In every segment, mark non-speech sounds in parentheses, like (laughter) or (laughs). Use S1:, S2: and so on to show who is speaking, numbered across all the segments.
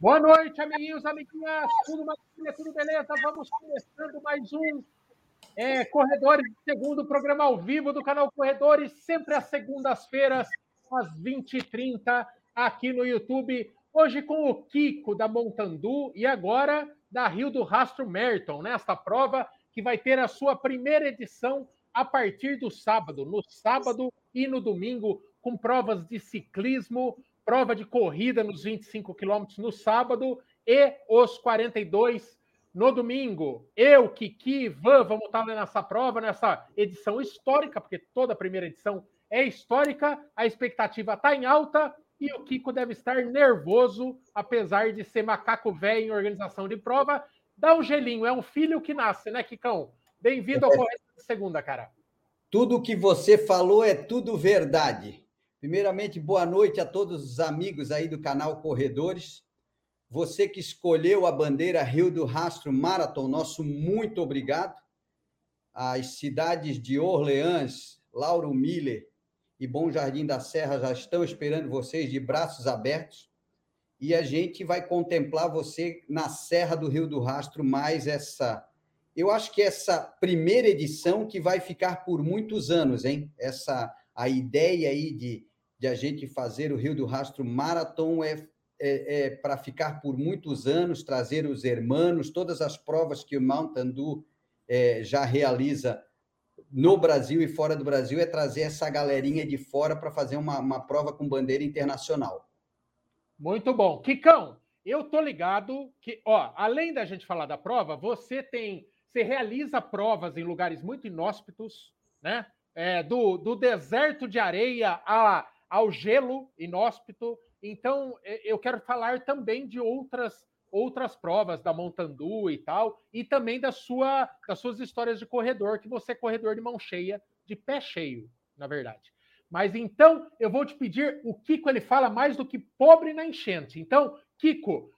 S1: Boa noite, amiguinhos, amiguinhas. Tudo maravilha, tudo beleza? Vamos começando mais um é, Corredores Segundo, programa ao vivo do canal Corredores, sempre às segundas-feiras, às 20h30, aqui no YouTube. Hoje com o Kiko da Montandu e agora da Rio do Rastro Merton, nesta né? prova que vai ter a sua primeira edição a partir do sábado, no sábado e no domingo, com provas de ciclismo, prova de corrida nos 25 quilômetros no sábado e os 42 no domingo. Eu, Kiki, Van, vamos estar nessa prova, nessa edição histórica, porque toda a primeira edição é histórica, a expectativa está em alta e o Kiko deve estar nervoso, apesar de ser macaco velho em organização de prova. Dá um gelinho, é um filho que nasce, né, Kikão? Bem-vindo ao (laughs) Correio de Segunda, cara.
S2: Tudo que você falou é tudo verdade. Primeiramente, boa noite a todos os amigos aí do canal Corredores. Você que escolheu a bandeira Rio do Rastro Marathon, nosso muito obrigado. As cidades de Orleans, Lauro Miller e Bom Jardim da Serra já estão esperando vocês de braços abertos. E a gente vai contemplar você na Serra do Rio do Rastro mais essa eu acho que essa primeira edição que vai ficar por muitos anos, hein? Essa a ideia aí de de a gente fazer o Rio do Rastro Marathon é, é, é para ficar por muitos anos, trazer os hermanos, todas as provas que o Mountain Dew é, já realiza no Brasil e fora do Brasil, é trazer essa galerinha de fora para fazer uma, uma prova com bandeira internacional.
S1: Muito bom. Kikão, eu tô ligado que, ó, além da gente falar da prova, você tem, você realiza provas em lugares muito inóspitos, né? É, do, do deserto de areia a ao gelo inóspito. Então, eu quero falar também de outras outras provas da Montandu e tal, e também da sua, das suas histórias de corredor, que você é corredor de mão cheia, de pé cheio, na verdade. Mas então, eu vou te pedir, o Kiko ele fala mais do que pobre na enchente. Então, Kiko,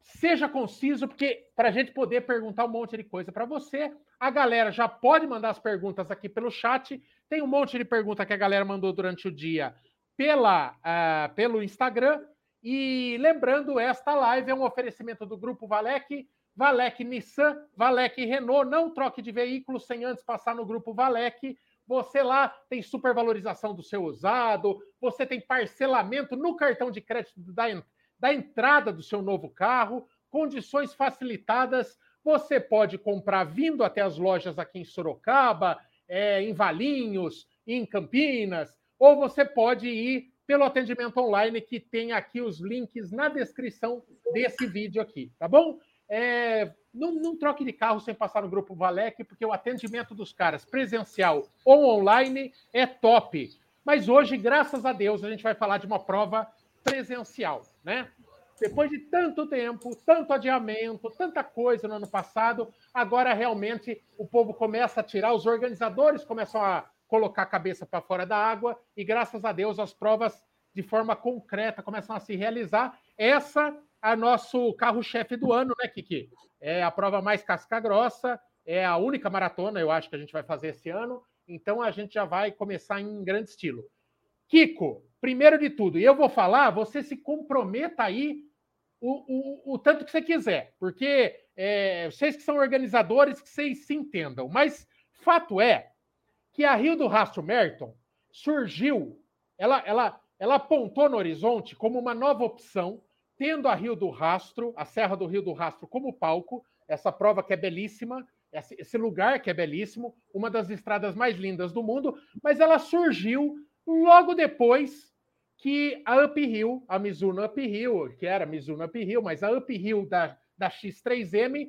S1: seja conciso, porque para a gente poder perguntar um monte de coisa para você, a galera já pode mandar as perguntas aqui pelo chat. Tem um monte de pergunta que a galera mandou durante o dia pela, uh, pelo Instagram. E lembrando, esta live é um oferecimento do Grupo Valec, Valec Nissan, Valec Renault. Não troque de veículo sem antes passar no Grupo Valec. Você lá tem supervalorização do seu usado, você tem parcelamento no cartão de crédito da, da entrada do seu novo carro, condições facilitadas. Você pode comprar vindo até as lojas aqui em Sorocaba, é, em Valinhos, em Campinas, ou você pode ir pelo atendimento online, que tem aqui os links na descrição desse vídeo aqui, tá bom? É, não, não, troque de carro sem passar no grupo Valec, porque o atendimento dos caras, presencial ou online, é top. Mas hoje, graças a Deus, a gente vai falar de uma prova presencial, né? Depois de tanto tempo, tanto adiamento, tanta coisa no ano passado, agora realmente o povo começa a tirar, os organizadores começam a colocar a cabeça para fora da água e graças a Deus as provas de forma concreta começam a se realizar. Essa é nosso carro-chefe do ano, né, Kiki? É a prova mais casca grossa, é a única maratona, eu acho que a gente vai fazer esse ano. Então a gente já vai começar em grande estilo. Kiko, primeiro de tudo, e eu vou falar, você se comprometa aí o, o, o tanto que você quiser, porque é, vocês que são organizadores, que vocês se entendam. Mas fato é que a Rio do Rastro Merton surgiu, ela, ela, ela apontou no horizonte como uma nova opção, tendo a Rio do Rastro, a Serra do Rio do Rastro como palco, essa prova que é belíssima, esse lugar que é belíssimo, uma das estradas mais lindas do mundo, mas ela surgiu logo depois que a Uphill, a Mizuno Uphill, que era Mizuno Uphill, mas a Uphill da, da X3M é,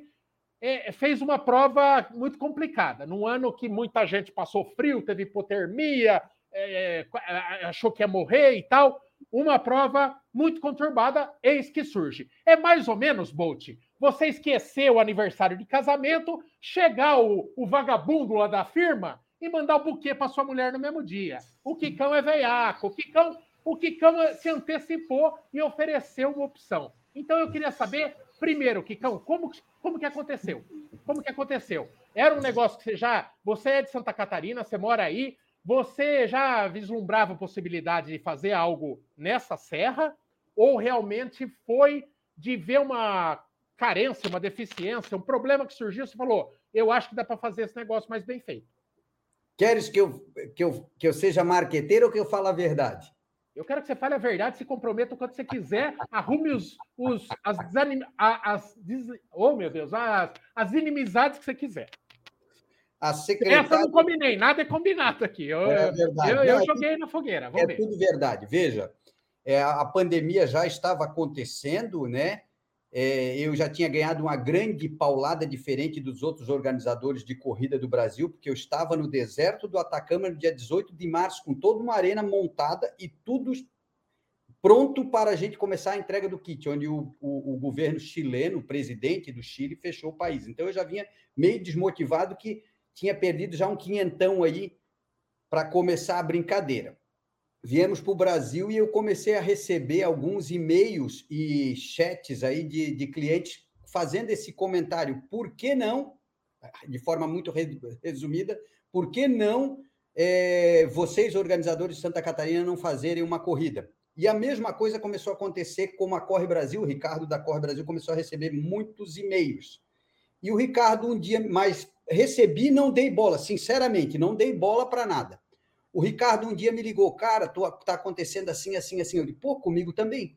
S1: fez uma prova muito complicada. Num ano que muita gente passou frio, teve hipotermia, é, é, achou que ia morrer e tal. Uma prova muito conturbada, eis que surge. É mais ou menos, Bolt, você esquecer o aniversário de casamento, chegar o, o vagabundo lá da firma e mandar o buquê para sua mulher no mesmo dia. O Kikão é veiaco, o Kikão, o Kikão se antecipou e ofereceu uma opção. Então eu queria saber Primeiro, Kikão, como, como que aconteceu? Como que aconteceu? Era um negócio que você já. Você é de Santa Catarina, você mora aí, você já vislumbrava a possibilidade de fazer algo nessa serra? Ou realmente foi de ver uma carência, uma deficiência, um problema que surgiu, você falou, eu acho que dá para fazer esse negócio mais bem feito.
S2: Queres que eu, que eu, que eu seja marqueteiro ou que eu fale a verdade?
S1: Eu quero que você fale a verdade, se comprometa quando você quiser, arrume os, os as, desanim, as, oh meu Deus, as, as inimizades que você quiser.
S2: A secretária...
S1: Essa eu não combinei, nada é combinado aqui. Eu, é verdade. eu, eu não, joguei na fogueira.
S2: é ver. tudo verdade. Veja, é, a pandemia já estava acontecendo, né? É, eu já tinha ganhado uma grande paulada diferente dos outros organizadores de corrida do Brasil, porque eu estava no deserto do Atacama no dia 18 de março, com toda uma arena montada e tudo pronto para a gente começar a entrega do kit, onde o, o, o governo chileno, o presidente do Chile, fechou o país. Então eu já vinha meio desmotivado que tinha perdido já um quinhentão aí para começar a brincadeira viemos para o Brasil e eu comecei a receber alguns e-mails e chats aí de, de clientes fazendo esse comentário. Por que não, de forma muito resumida, por que não é, vocês, organizadores de Santa Catarina, não fazerem uma corrida? E a mesma coisa começou a acontecer com a Corre Brasil. O Ricardo da Corre Brasil começou a receber muitos e-mails. E o Ricardo, um dia mais, recebi não dei bola, sinceramente, não dei bola para nada. O Ricardo um dia me ligou, cara, tá acontecendo assim, assim, assim. Eu disse, pô, comigo também.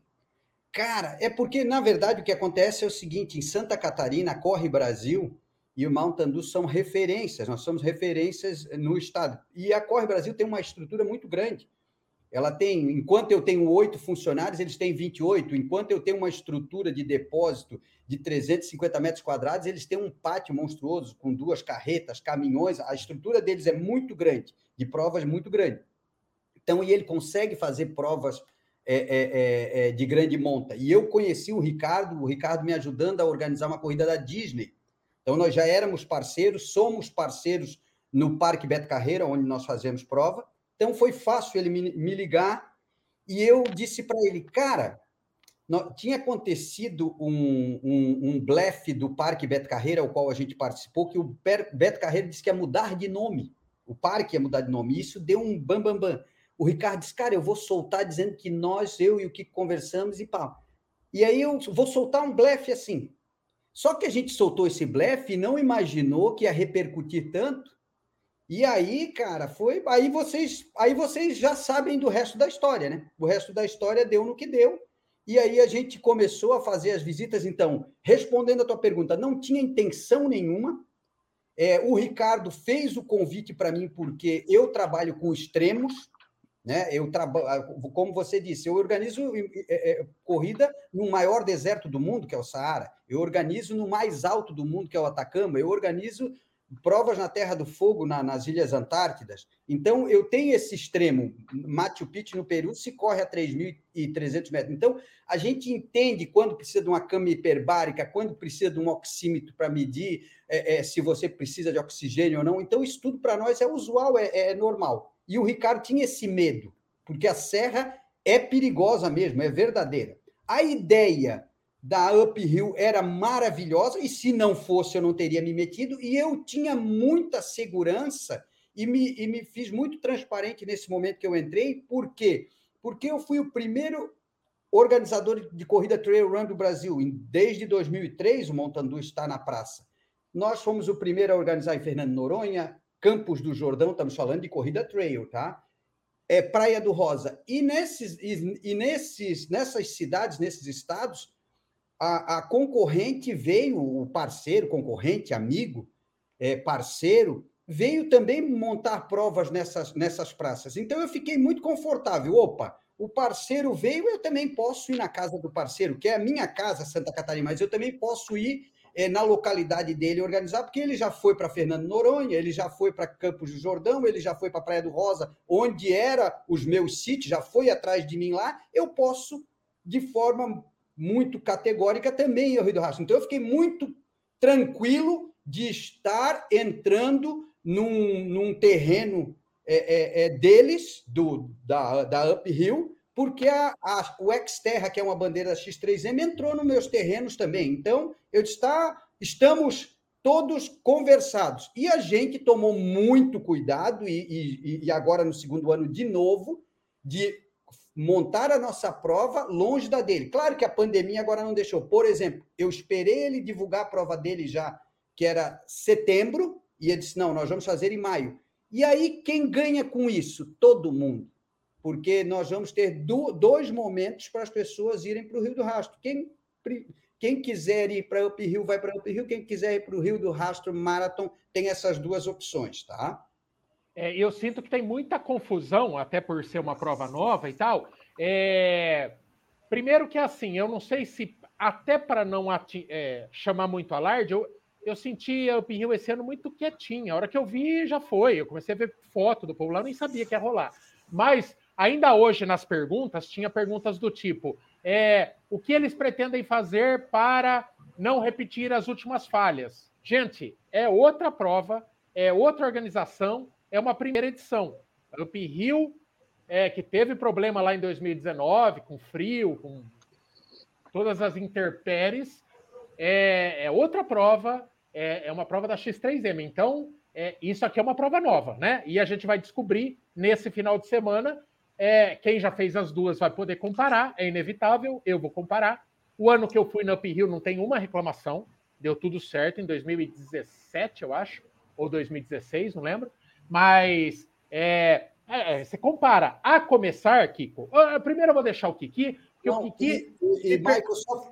S2: Cara, é porque, na verdade, o que acontece é o seguinte: em Santa Catarina, Corre Brasil e o Mountain são referências, nós somos referências no estado. E a Corre Brasil tem uma estrutura muito grande. Ela tem, enquanto eu tenho oito funcionários, eles têm 28. Enquanto eu tenho uma estrutura de depósito de 350 metros quadrados, eles têm um pátio monstruoso com duas carretas, caminhões. A estrutura deles é muito grande, de provas muito grande. Então, e ele consegue fazer provas é, é, é, é, de grande monta. E eu conheci o Ricardo, o Ricardo me ajudando a organizar uma corrida da Disney. Então, nós já éramos parceiros, somos parceiros no Parque Beto Carreira, onde nós fazemos prova. Então foi fácil ele me, ligar e eu disse para ele, cara, tinha acontecido um, um, um blefe do Parque Beto Carreira, ao qual a gente participou, que o Beto Carreira disse que ia mudar de nome. O parque ia mudar de nome. Isso deu um bam, bam, bam. O Ricardo disse, cara, eu vou soltar dizendo que nós, eu e o que conversamos e pá. E aí eu vou soltar um blefe assim. Só que a gente soltou esse blefe e não imaginou que ia repercutir tanto e aí, cara, foi. Aí vocês, aí vocês já sabem do resto da história, né? O resto da história deu no que deu. E aí a gente começou a fazer as visitas. Então, respondendo a tua pergunta, não tinha intenção nenhuma. É, o Ricardo fez o convite para mim porque eu trabalho com extremos, né? Eu trabalho, como você disse, eu organizo é, é, corrida no maior deserto do mundo, que é o Saara. Eu organizo no mais alto do mundo, que é o Atacama. Eu organizo provas na Terra do Fogo, na, nas Ilhas Antártidas. Então, eu tenho esse extremo. Machu Picchu, no Peru, se corre a 3.300 metros. Então, a gente entende quando precisa de uma cama hiperbárica, quando precisa de um oxímetro para medir é, é, se você precisa de oxigênio ou não. Então, isso tudo para nós é usual, é, é normal. E o Ricardo tinha esse medo, porque a serra é perigosa mesmo, é verdadeira. A ideia da Uphill era maravilhosa, e se não fosse, eu não teria me metido, e eu tinha muita segurança e me, e me fiz muito transparente nesse momento que eu entrei. Por quê? Porque eu fui o primeiro organizador de corrida trail run do Brasil. Desde 2003, o Montandu está na praça. Nós fomos o primeiro a organizar em Fernando Noronha, Campos do Jordão, estamos falando de corrida trail, tá? É Praia do Rosa. E, nesses, e, e nesses, nessas cidades, nesses estados, a, a concorrente veio, o parceiro, concorrente, amigo, é, parceiro, veio também montar provas nessas, nessas praças. Então eu fiquei muito confortável. Opa, o parceiro veio, eu também posso ir na casa do parceiro, que é a minha casa, Santa Catarina, mas eu também posso ir é, na localidade dele organizar, porque ele já foi para Fernando Noronha, ele já foi para Campos do Jordão, ele já foi para Praia do Rosa, onde era os meus sítios, já foi atrás de mim lá, eu posso, de forma muito categórica também em Rio do Rastro. Então, eu fiquei muito tranquilo de estar entrando num, num terreno é, é, é deles, do, da, da Uphill, porque a, a, o Xterra, que é uma bandeira da X3M, entrou nos meus terrenos também. Então, eu está, estamos todos conversados. E a gente tomou muito cuidado, e, e, e agora no segundo ano de novo, de montar a nossa prova longe da dele. Claro que a pandemia agora não deixou. Por exemplo, eu esperei ele divulgar a prova dele já, que era setembro, e ele disse: não, nós vamos fazer em maio. E aí, quem ganha com isso? Todo mundo. Porque nós vamos ter dois momentos para as pessoas irem para o Rio do Rastro. Quem, quem quiser ir para Up Rio, vai para Up Rio. Quem quiser ir para o Rio do Rastro Marathon, tem essas duas opções, tá?
S1: É, eu sinto que tem muita confusão, até por ser uma prova nova e tal. É... Primeiro que assim, eu não sei se até para não é, chamar muito alarde, eu, eu senti o Rio esse ano muito quietinho. A hora que eu vi, já foi. Eu comecei a ver foto do povo lá, nem sabia que ia rolar. Mas ainda hoje nas perguntas, tinha perguntas do tipo: é, o que eles pretendem fazer para não repetir as últimas falhas? Gente, é outra prova, é outra organização, é uma primeira edição. Up Rio, é, que teve problema lá em 2019, com frio, com todas as interpéries, é, é outra prova, é, é, uma prova da X3M. Então, é, isso aqui é uma prova nova, né? E a gente vai descobrir nesse final de semana. É, quem já fez as duas vai poder comparar, é inevitável, eu vou comparar. O ano que eu fui no Up Rio não tem uma reclamação, deu tudo certo em 2017, eu acho, ou 2016, não lembro. Mas é, é, é, você compara. A começar, Kiko. Primeiro eu vou deixar o Kiki.
S2: Não, o Kiki e, e, Michael, só,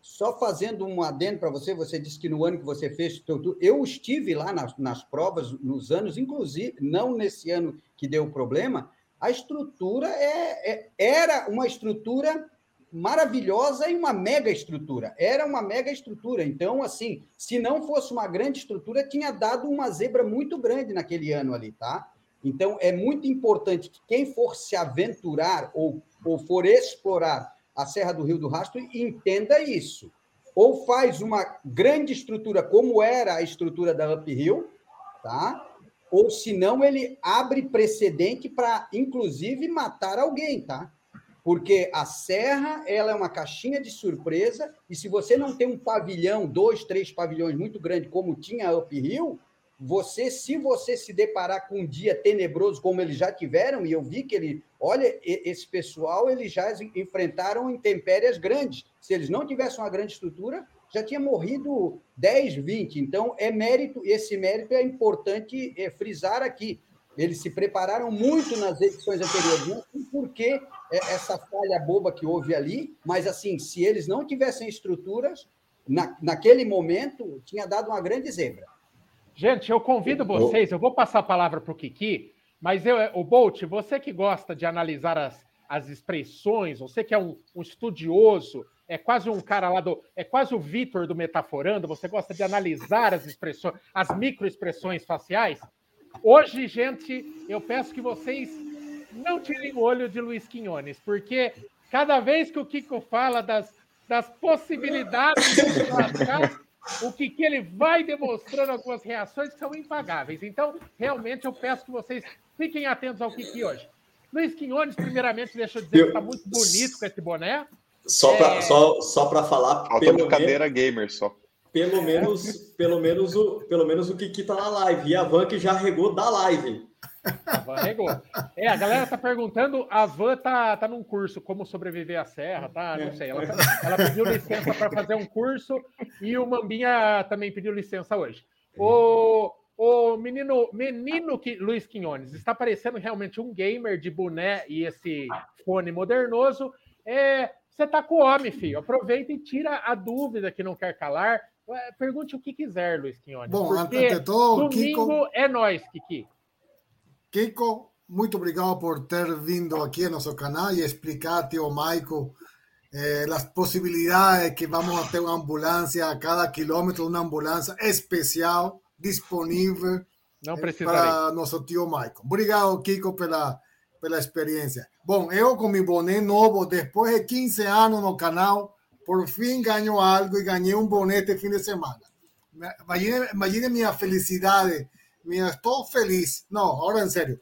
S2: só fazendo um adendo para você, você disse que no ano que você fez, eu estive lá nas, nas provas, nos anos, inclusive, não nesse ano que deu problema, a estrutura é, é, era uma estrutura maravilhosa e uma mega estrutura. Era uma mega estrutura. Então, assim, se não fosse uma grande estrutura, tinha dado uma zebra muito grande naquele ano ali, tá? Então, é muito importante que quem for se aventurar ou, ou for explorar a Serra do Rio do Rastro entenda isso. Ou faz uma grande estrutura, como era a estrutura da Uphill, tá? Ou se não, ele abre precedente para, inclusive, matar alguém, tá? Porque a serra ela é uma caixinha de surpresa e se você não tem um pavilhão, dois, três pavilhões muito grande como tinha a Up Hill, você, se você se deparar com um dia tenebroso como eles já tiveram, e eu vi que ele, olha, esse pessoal, eles já enfrentaram intempéries grandes. Se eles não tivessem uma grande estrutura, já tinha morrido 10, 20. Então, é mérito, esse mérito é importante é, frisar aqui. Eles se prepararam muito nas edições anteriores, não porque essa falha boba que houve ali, mas assim, se eles não tivessem estruturas, na, naquele momento, tinha dado uma grande zebra.
S1: Gente, eu convido vocês, eu vou passar a palavra para o Kiki, mas eu, o Bolt, você que gosta de analisar as, as expressões, você que é um, um estudioso, é quase um cara lá do. É quase o Vitor do Metaforando, você gosta de analisar as expressões, as microexpressões faciais. Hoje, gente, eu peço que vocês não tirem o olho de Luiz Quinones, porque cada vez que o Kiko fala das, das possibilidades de lascar, o que, que ele vai demonstrando algumas reações que são impagáveis. Então, realmente, eu peço que vocês fiquem atentos ao Kiki hoje. Luiz Quinones, primeiramente, deixa eu dizer eu... que está muito bonito com esse boné.
S3: Só para é... só, só para falar.
S4: Pelo cadeira gamer só.
S3: Pelo menos, pelo menos o, pelo menos o Kiki tá na live. E a Van que já regou da live.
S1: A Van regou. É, a galera tá perguntando, a Van tá, tá num curso como sobreviver à serra, tá? Não sei. Ela, ela pediu licença para fazer um curso e o Mambinha também pediu licença hoje. O, o menino, menino que, Luiz Quinones está parecendo realmente um gamer de boné e esse fone modernoso. É, você tá com o homem, filho. Aproveita e tira a dúvida que não quer calar. Pergunte o que quiser, Luiz Quinones.
S5: Bom, ante todo,
S1: domingo Kiko, é nós, Kiki.
S5: Kiko, muito obrigado por ter vindo aqui no nosso canal e explicar, tio Maico, eh, as possibilidades que vamos ter uma ambulância a cada quilômetro, uma ambulância especial disponível
S1: Não
S5: eh, para nosso tio Maico. Obrigado, Kiko, pela, pela experiência. Bom, eu com meu boné novo, depois de 15 anos no canal, por fim ganho algo e ganhei um boné este fim de semana. Imagine, imagine minha felicidade, minha, estou feliz. Não, agora em sério.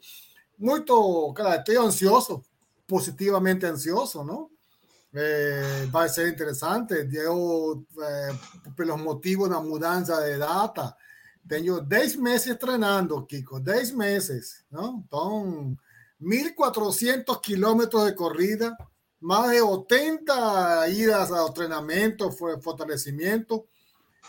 S5: Muito, cara, estou ansioso, positivamente ansioso, não? Eh, vai ser interessante. Eu, eh, pelos motivos da mudança de data, tenho 10 meses treinando, Kiko, 10 meses, não? Então, 1.400 kilómetros de corrida, más de 80 idas a entrenamiento, fortalecimiento,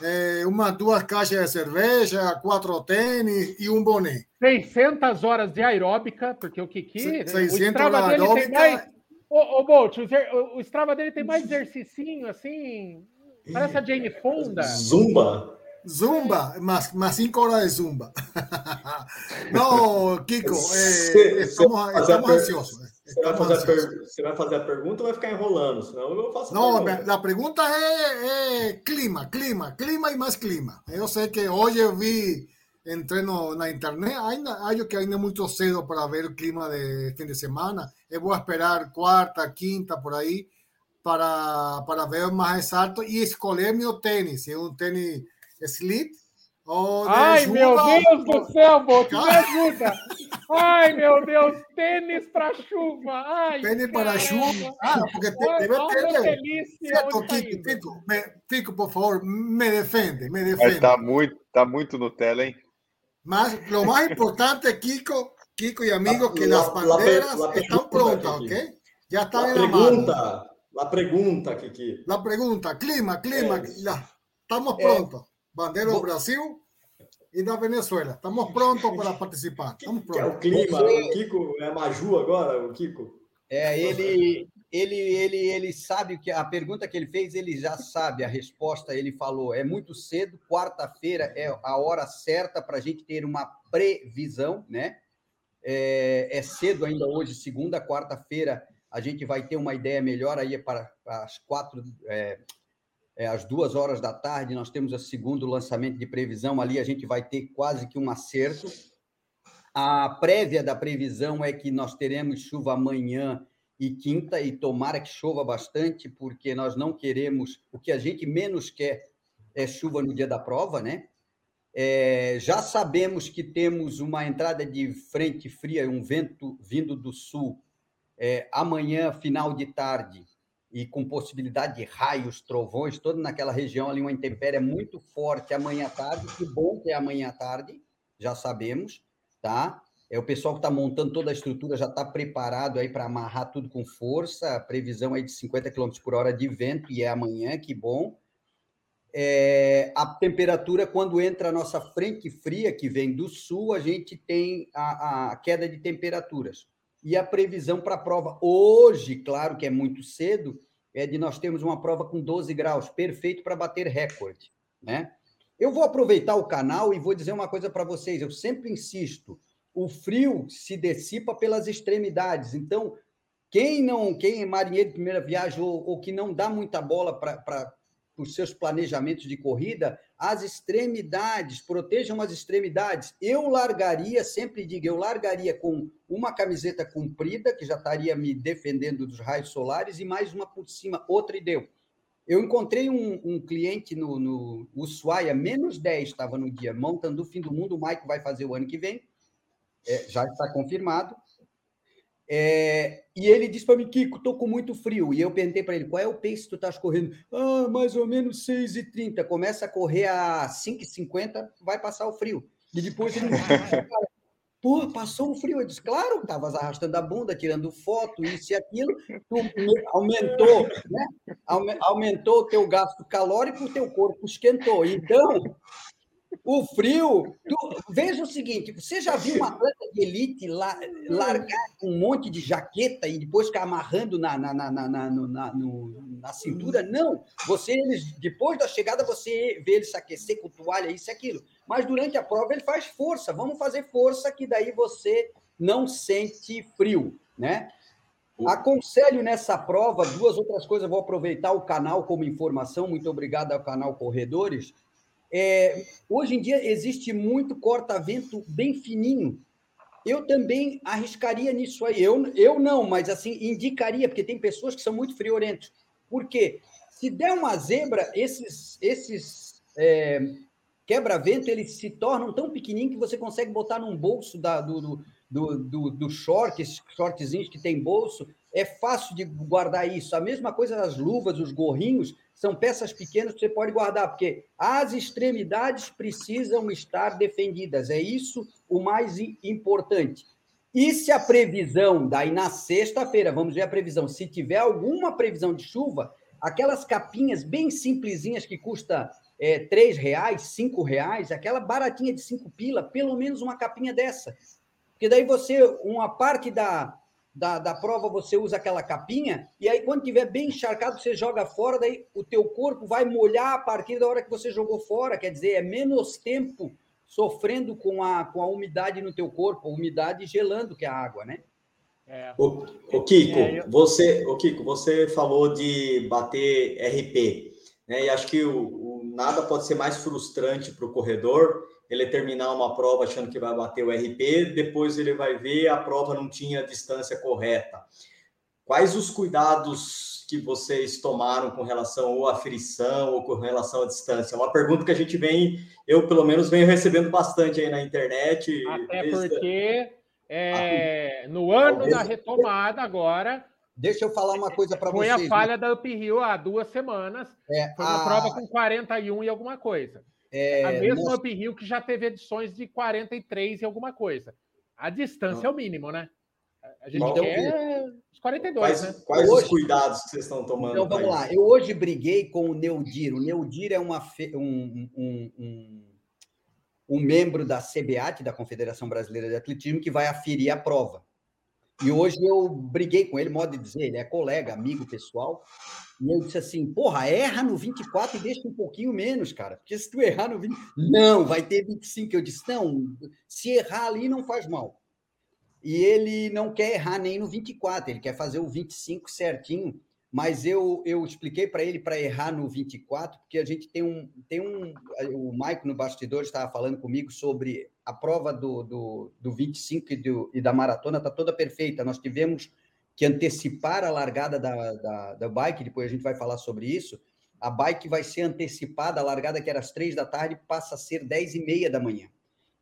S5: eh, umas duas caixas de cerveja, quatro tênis e um boné.
S1: 600 horas de aeróbica, porque o Kiki.
S5: 600 horas de aeróbica.
S1: Mais... Ô, ô Bolt, o, o Strava dele tem mais exercicinho, assim. Parece a Jane Fonda.
S3: Zumba.
S5: Zumba, más, más cinco horas de zumba. (laughs) no, Kiko, eh, estamos, estamos ansiosos.
S3: Você vai, fazer a per... você vai fazer a pergunta ou vai ficar enrolando? Senão eu faço
S5: a Não, pergunta. a pergunta é, é, clima, clima, clima e mais clima. Eu sei que hoje eu vi entreno na internet, ainda, acho que ainda é muito cedo para ver o clima de fim de semana. Eu vou esperar quarta, quinta, por aí, para, para ver mais exato e escolher meu tênis. É um tênis slip
S1: Oh, Ai, meu Deus do céu, Boto, me ajuda! (laughs) Ai, meu Deus, tênis para chuva! Ai,
S5: tênis para chuva? Ah, porque te, deve ter. Certo, Kiko, Kiko, me, Kiko, por favor, me defende, me defende.
S4: Está muito, tá muito Nutella, hein?
S5: Mas lo mais importante, Kiko, Kiko e amigos, que as bandeiras estão prontas, ok?
S3: Já estão em pergunta, a pergunta, Kiki.
S5: A pergunta, clima, clima, é. estamos prontos. Bandeira do Brasil e da Venezuela. Estamos prontos para participar. Estamos prontos.
S3: Que é o clima. O Kiko é Maju agora, o Kiko.
S2: É, ele, ele, ele, ele sabe o que a pergunta que ele fez, ele já sabe a resposta. Ele falou: é muito cedo, quarta-feira é a hora certa para a gente ter uma previsão, né? É, é cedo ainda hoje, segunda, quarta-feira, a gente vai ter uma ideia melhor aí para as quatro, é, é, às duas horas da tarde, nós temos o segundo lançamento de previsão, ali a gente vai ter quase que um acerto. A prévia da previsão é que nós teremos chuva amanhã e quinta, e tomara que chova bastante, porque nós não queremos, o que a gente menos quer é chuva no dia da prova, né? É, já sabemos que temos uma entrada de frente fria, um vento vindo do sul, é, amanhã, final de tarde, e com possibilidade de raios, trovões, toda naquela região ali, uma intempéria muito forte amanhã à tarde. Que bom que é amanhã à tarde, já sabemos, tá? É o pessoal que está montando toda a estrutura já está preparado aí para amarrar tudo com força. A previsão aí de 50 km por hora de vento e é amanhã, que bom. É, a temperatura, quando entra a nossa frente fria, que vem do sul, a gente tem a, a queda de temperaturas e a previsão para a prova. Hoje, claro que é muito cedo, é de nós termos uma prova com 12 graus, perfeito para bater recorde, né? Eu vou aproveitar o canal e vou dizer uma coisa para vocês. Eu sempre insisto, o frio se dissipa pelas extremidades. Então, quem não, quem é marinheiro de primeira viagem ou, ou que não dá muita bola para os seus planejamentos de corrida, as extremidades, protejam as extremidades. Eu largaria, sempre digo, eu largaria com uma camiseta comprida, que já estaria me defendendo dos raios solares, e mais uma por cima, outra e deu. Eu encontrei um, um cliente no, no Ushuaia, menos 10 estava no dia, montando o fim do mundo, o Maico vai fazer o ano que vem, é, já está confirmado. É, e ele disse para mim, Kiko, estou com muito frio. E eu perguntei para ele, qual é o pace que tu estás correndo? Ah, mais ou menos 6h30. Começa a correr a 5h50, vai passar o frio. E depois ele Pô, passou um frio. Eu disse, claro, estavas arrastando a bunda, tirando foto, isso e aquilo. Tu aumentou, né? Aumentou o teu gasto calórico, o teu corpo esquentou. Então, o frio. Tu, veja o seguinte: você já viu uma atleta de elite la, largar um monte de jaqueta e depois ficar amarrando na, na, na, na, na, na, na cintura? Não. Você, eles, depois da chegada, você vê ele se aquecer com toalha, isso e aquilo. Mas durante a prova ele faz força. Vamos fazer força, que daí você não sente frio, né? Aconselho nessa prova duas outras coisas. Vou aproveitar o canal como informação. Muito obrigado ao canal Corredores é, hoje em dia existe muito corta-vento bem fininho. Eu também arriscaria nisso aí. Eu, eu não, mas assim, indicaria, porque tem pessoas que são muito friorentos. Por quê? Se der uma zebra, esses, esses é, quebra-vento, eles se tornam tão pequenininhos que você consegue botar num bolso da, do, do, do, do short, esses shortzinhos que tem bolso, é fácil de guardar isso. A mesma coisa as luvas, os gorrinhos, são peças pequenas que você pode guardar, porque as extremidades precisam estar defendidas. É isso o mais importante. E se a previsão, daí na sexta-feira, vamos ver a previsão, se tiver alguma previsão de chuva, aquelas capinhas bem simplesinhas que custa é, 3 reais, 5 reais, aquela baratinha de 5 pila, pelo menos uma capinha dessa. Porque daí você, uma parte da, da, da prova, você usa aquela capinha, e aí quando tiver bem encharcado, você joga fora, daí o teu corpo vai molhar a partir da hora que você jogou fora, quer dizer, é menos tempo sofrendo com a, com a umidade no teu corpo, a umidade gelando que é a água, né?
S3: É. O, o Kiko, é, eu... você, o Kiko, você falou de bater RP, né? E acho que o, o nada pode ser mais frustrante para o corredor ele terminar uma prova achando que vai bater o RP, depois ele vai ver a prova não tinha a distância correta. Quais os cuidados que vocês tomaram com relação ou à frição ou com relação à distância? É uma pergunta que a gente vem, eu pelo menos venho recebendo bastante aí na internet.
S1: Até porque é, no ano da retomada agora.
S2: Deixa eu falar uma coisa para vocês.
S1: Foi a falha da Uphill há duas semanas. É, foi uma a... prova com 41 e alguma coisa. É, a mesma nós... Uphill que já teve edições de 43 e alguma coisa. A distância Não. é o mínimo, né? A gente então, quer os 42,
S3: quais,
S1: né?
S3: Quais hoje, os cuidados que vocês estão tomando?
S2: Então, vamos lá. Eu hoje briguei com o Neudir. O Neudir é uma, um, um, um, um membro da CBAT, da Confederação Brasileira de Atletismo, que vai aferir a prova. E hoje eu briguei com ele, modo de dizer, ele é colega, amigo pessoal, e eu disse assim: porra, erra no 24 e deixa um pouquinho menos, cara. Porque se tu errar no 20. Não, vai ter 25. Eu disse: não, se errar ali não faz mal. E ele não quer errar nem no 24, ele quer fazer o 25 certinho. Mas eu, eu expliquei para ele para errar no 24, porque a gente tem um. Tem um o Maico no bastidor estava falando comigo sobre a prova do, do, do 25 e, do, e da maratona, está toda perfeita. Nós tivemos que antecipar a largada da, da, da, bike, depois a gente vai falar sobre isso. A bike vai ser antecipada, a largada que era às três da tarde passa a ser dez e meia da manhã.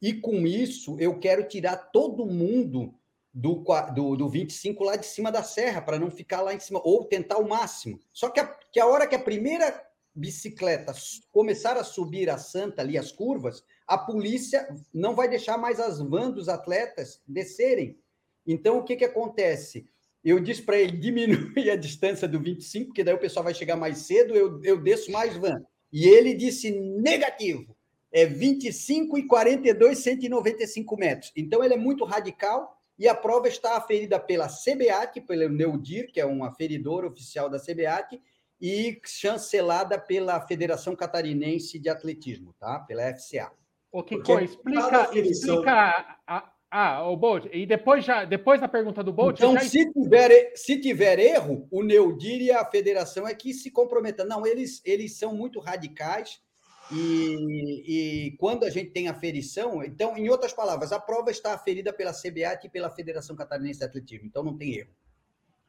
S2: E com isso, eu quero tirar todo mundo do, do, do 25 lá de cima da serra, para não ficar lá em cima, ou tentar o máximo. Só que a, que a hora que a primeira bicicleta começar a subir a Santa ali, as curvas, a polícia não vai deixar mais as vans dos atletas descerem. Então, o que, que acontece? eu disse para ele (laughs) diminuir a distância do 25, porque daí o pessoal vai chegar mais cedo, eu, eu desço mais van. E ele disse negativo. É 25 e 42, 195 metros. Então, ele é muito radical e a prova está aferida pela CBAT, pelo Neudir, que é um aferidor oficial da CBAT, e chancelada pela Federação Catarinense de Atletismo, tá? Pela FCA.
S1: O que explica, explica a, ah, o Bolt. E depois, já, depois da pergunta do Bolt.
S2: Então,
S1: já...
S2: se, tiver, se tiver erro, o Neudir e a federação é que se comprometam. Não, eles, eles são muito radicais. E, e quando a gente tem aferição, então, em outras palavras, a prova está aferida pela CBAT e pela Federação Catarinense de Atletismo, então não tem erro.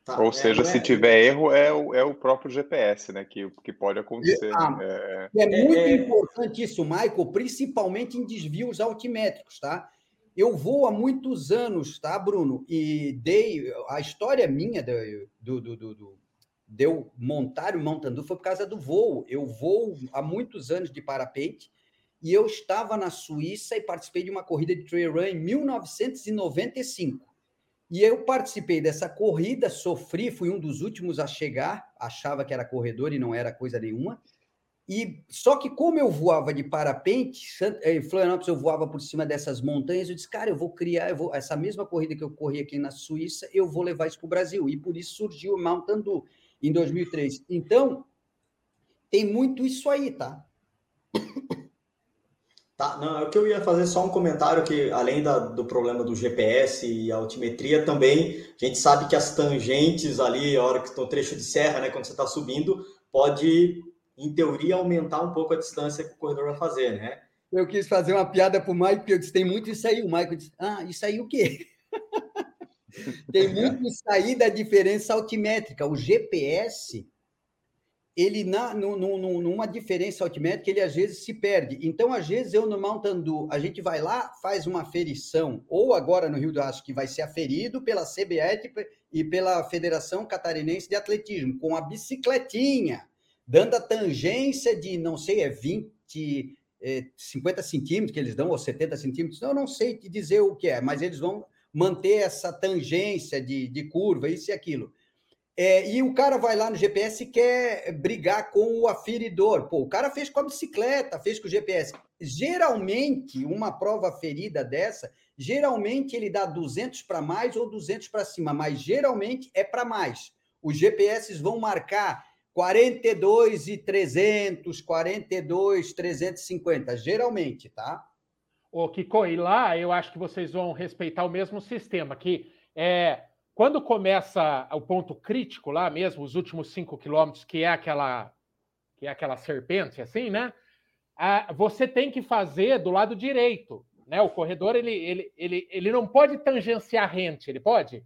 S4: Tá, Ou é, seja, é, se tiver erro, é o, é o próprio GPS, né? Que, que pode acontecer. Ah,
S2: é, é muito é, importante isso, Michael, principalmente em desvios altimétricos, tá? Eu vou há muitos anos, tá, Bruno? E dei. A história minha do, do, do, do de eu montar o Mountain foi por causa do voo. Eu voo há muitos anos de parapente e eu estava na Suíça e participei de uma corrida de trail run em 1995. E eu participei dessa corrida, sofri, fui um dos últimos a chegar, achava que era corredor e não era coisa nenhuma. E só que como eu voava de parapente, em Florianópolis eu voava por cima dessas montanhas, eu disse, cara, eu vou criar, eu vou, essa mesma corrida que eu corri aqui na Suíça, eu vou levar isso para o Brasil. E por isso surgiu o Mountain Dew em 2003. Então, tem muito isso aí, tá?
S3: Tá, não, é o que eu ia fazer só um comentário que, além da, do problema do GPS e altimetria, também a gente sabe que as tangentes ali, a hora que estão trecho de serra, né, quando você está subindo, pode em teoria, aumentar um pouco a distância que o corredor vai fazer, né?
S2: Eu quis fazer uma piada para o Mike, porque eu disse, tem muito isso aí. O Mike disse, ah, isso aí o quê? (laughs) tem muito isso aí da diferença altimétrica. O GPS, ele, na, no, no, numa diferença altimétrica, ele às vezes se perde. Então, às vezes, eu no Mountain a gente vai lá, faz uma aferição, ou agora no Rio do Aço, que vai ser aferido pela CBET e pela Federação Catarinense de Atletismo, com a bicicletinha dando a tangência de, não sei, é 20, é, 50 centímetros que eles dão, ou 70 centímetros, eu não sei te dizer o que é, mas eles vão, manter essa tangência de, de curva, isso e aquilo. É, e o cara vai lá no GPS e quer brigar com o aferidor. Pô, o cara fez com a bicicleta, fez com o GPS. Geralmente, uma prova ferida dessa, geralmente ele dá 200 para mais ou 200 para cima, mas geralmente é para mais. Os GPS vão marcar 42 e 300, 42, 350, geralmente, tá?
S1: Ô, Kiko, e lá eu acho que vocês vão respeitar o mesmo sistema, que é quando começa o ponto crítico lá mesmo, os últimos cinco quilômetros, que é aquela que é aquela serpente, assim, né? Ah, você tem que fazer do lado direito, né? O corredor ele, ele, ele, ele não pode tangenciar rente, ele pode?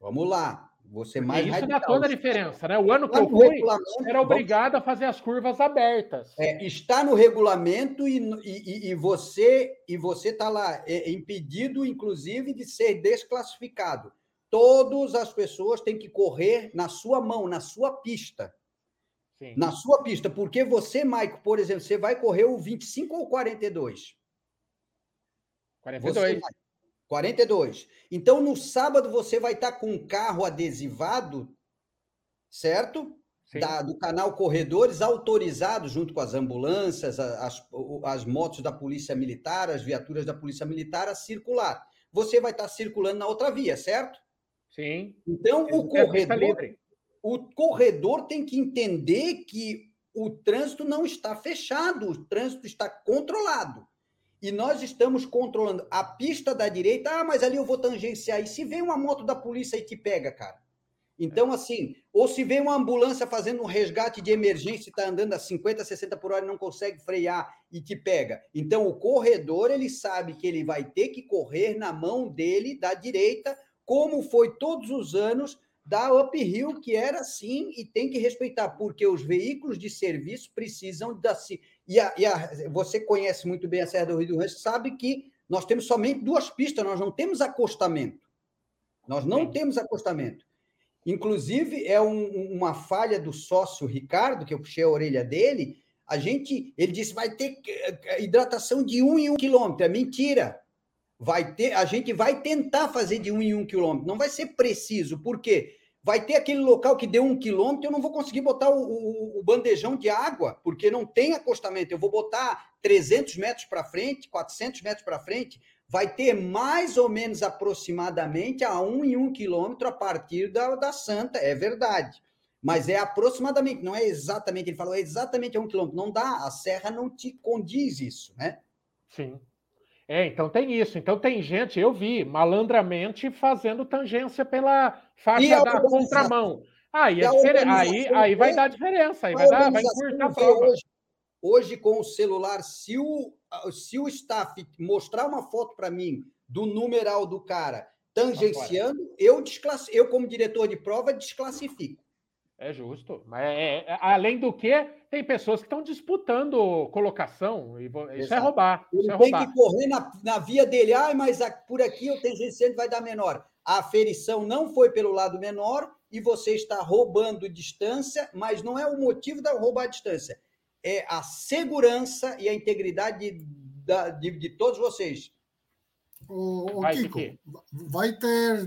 S2: Vamos lá. Você mais
S1: Isso radical. dá toda a diferença, né? O ano que eu fui, era obrigado a fazer as curvas abertas.
S2: É, está no regulamento e, e, e você e você está lá é, impedido, inclusive, de ser desclassificado. Todas as pessoas têm que correr na sua mão, na sua pista. Sim. Na sua pista, porque você, Maico, por exemplo, você vai correr o 25 ou 42?
S1: 42.
S2: Você, 42. Então, no sábado, você vai estar com um carro adesivado, certo? Da, do canal Corredores, autorizado junto com as ambulâncias, as, as motos da Polícia Militar, as viaturas da Polícia Militar a circular. Você vai estar circulando na outra via, certo?
S1: Sim.
S2: Então, o corredor, o corredor tem que entender que o trânsito não está fechado, o trânsito está controlado e nós estamos controlando a pista da direita, ah, mas ali eu vou tangenciar. E se vem uma moto da polícia e te pega, cara? Então, assim, ou se vem uma ambulância fazendo um resgate de emergência e está andando a 50, 60 por hora e não consegue frear e te pega. Então, o corredor, ele sabe que ele vai ter que correr na mão dele, da direita, como foi todos os anos da uphill, que era assim e tem que respeitar, porque os veículos de serviço precisam da. E, a, e a, você conhece muito bem a Serra do Rio do Rancho, sabe que nós temos somente duas pistas, nós não temos acostamento. Nós não Sim. temos acostamento. Inclusive, é um, uma falha do sócio Ricardo, que eu puxei a orelha dele. A gente, ele disse, vai ter eh, hidratação de um em um quilômetro. É mentira. Vai ter, a gente vai tentar fazer de um em um quilômetro. Não vai ser preciso, por quê? Vai ter aquele local que deu um quilômetro, eu não vou conseguir botar o, o, o bandejão de água, porque não tem acostamento. Eu vou botar 300 metros para frente, 400 metros para frente, vai ter mais ou menos aproximadamente a um em um quilômetro a partir da, da Santa, é verdade. Mas é aproximadamente, não é exatamente, ele falou é exatamente a um quilômetro. Não dá, a serra não te condiz isso, né?
S1: Sim. É, então tem isso. Então tem gente, eu vi, malandramente fazendo tangência pela faixa da contramão. Aí, é aí, aí vai dar diferença, aí vai, dar, vai encurtar a prova.
S2: Hoje, hoje, com o celular, se o, se o staff mostrar uma foto para mim do numeral do cara tangenciando, eu, eu, como diretor de prova, desclassifico.
S1: É justo. Mas é, é, além do que, tem pessoas que estão disputando colocação. E isso é é roubar. Ele
S2: é
S1: tem
S2: roubar. que correr na, na via dele. Ah, mas por aqui o tangenciante vai dar menor. A aferição não foi pelo lado menor e você está roubando distância, mas não é o motivo da roubar a distância. É a segurança e a integridade de, de, de todos vocês.
S5: O, o vai Kiko, vai ter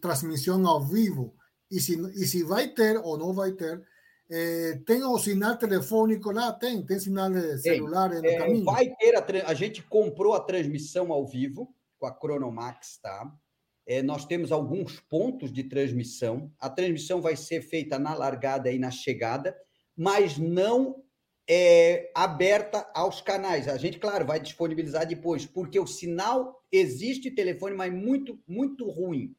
S5: transmissão ao vivo e se, e se vai ter ou não vai ter, é, tem o sinal telefônico lá? Tem? Tem sinal celular no é, caminho?
S2: Vai ter, a, a gente comprou a transmissão ao vivo com a Cronomax, tá? É, nós temos alguns pontos de transmissão. A transmissão vai ser feita na largada e na chegada, mas não é aberta aos canais. A gente, claro, vai disponibilizar depois, porque o sinal existe telefone, mas muito, muito ruim.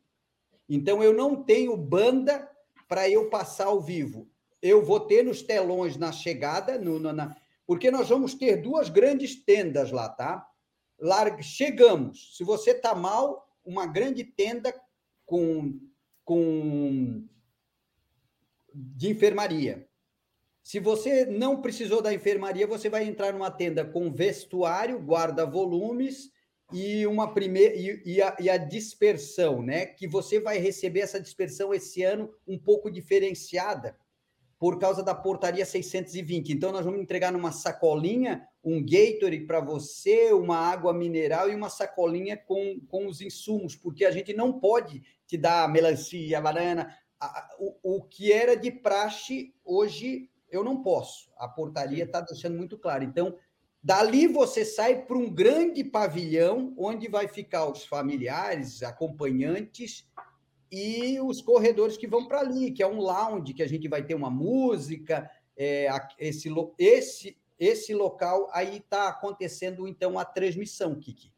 S2: Então, eu não tenho banda para eu passar ao vivo. Eu vou ter nos telões na chegada, no, na, porque nós vamos ter duas grandes tendas lá, tá? Chegamos. Se você está mal, uma grande tenda com, com de enfermaria. Se você não precisou da enfermaria, você vai entrar numa tenda com vestuário, guarda-volumes e uma primeira e, e, a, e, a, dispersão, né? Que você vai receber essa dispersão esse ano um pouco diferenciada, por causa da portaria 620. Então, nós vamos entregar numa sacolinha um Gatorade para você, uma água mineral e uma sacolinha com, com os insumos, porque a gente não pode te dar melancia, banana. O, o que era de praxe, hoje eu não posso. A portaria está deixando muito claro. Então, dali você sai para um grande pavilhão, onde vai ficar os familiares, acompanhantes e os corredores que vão para ali, que é um lounge, que a gente vai ter uma música, é, esse, esse, esse local aí está acontecendo, então, a transmissão, Kiki.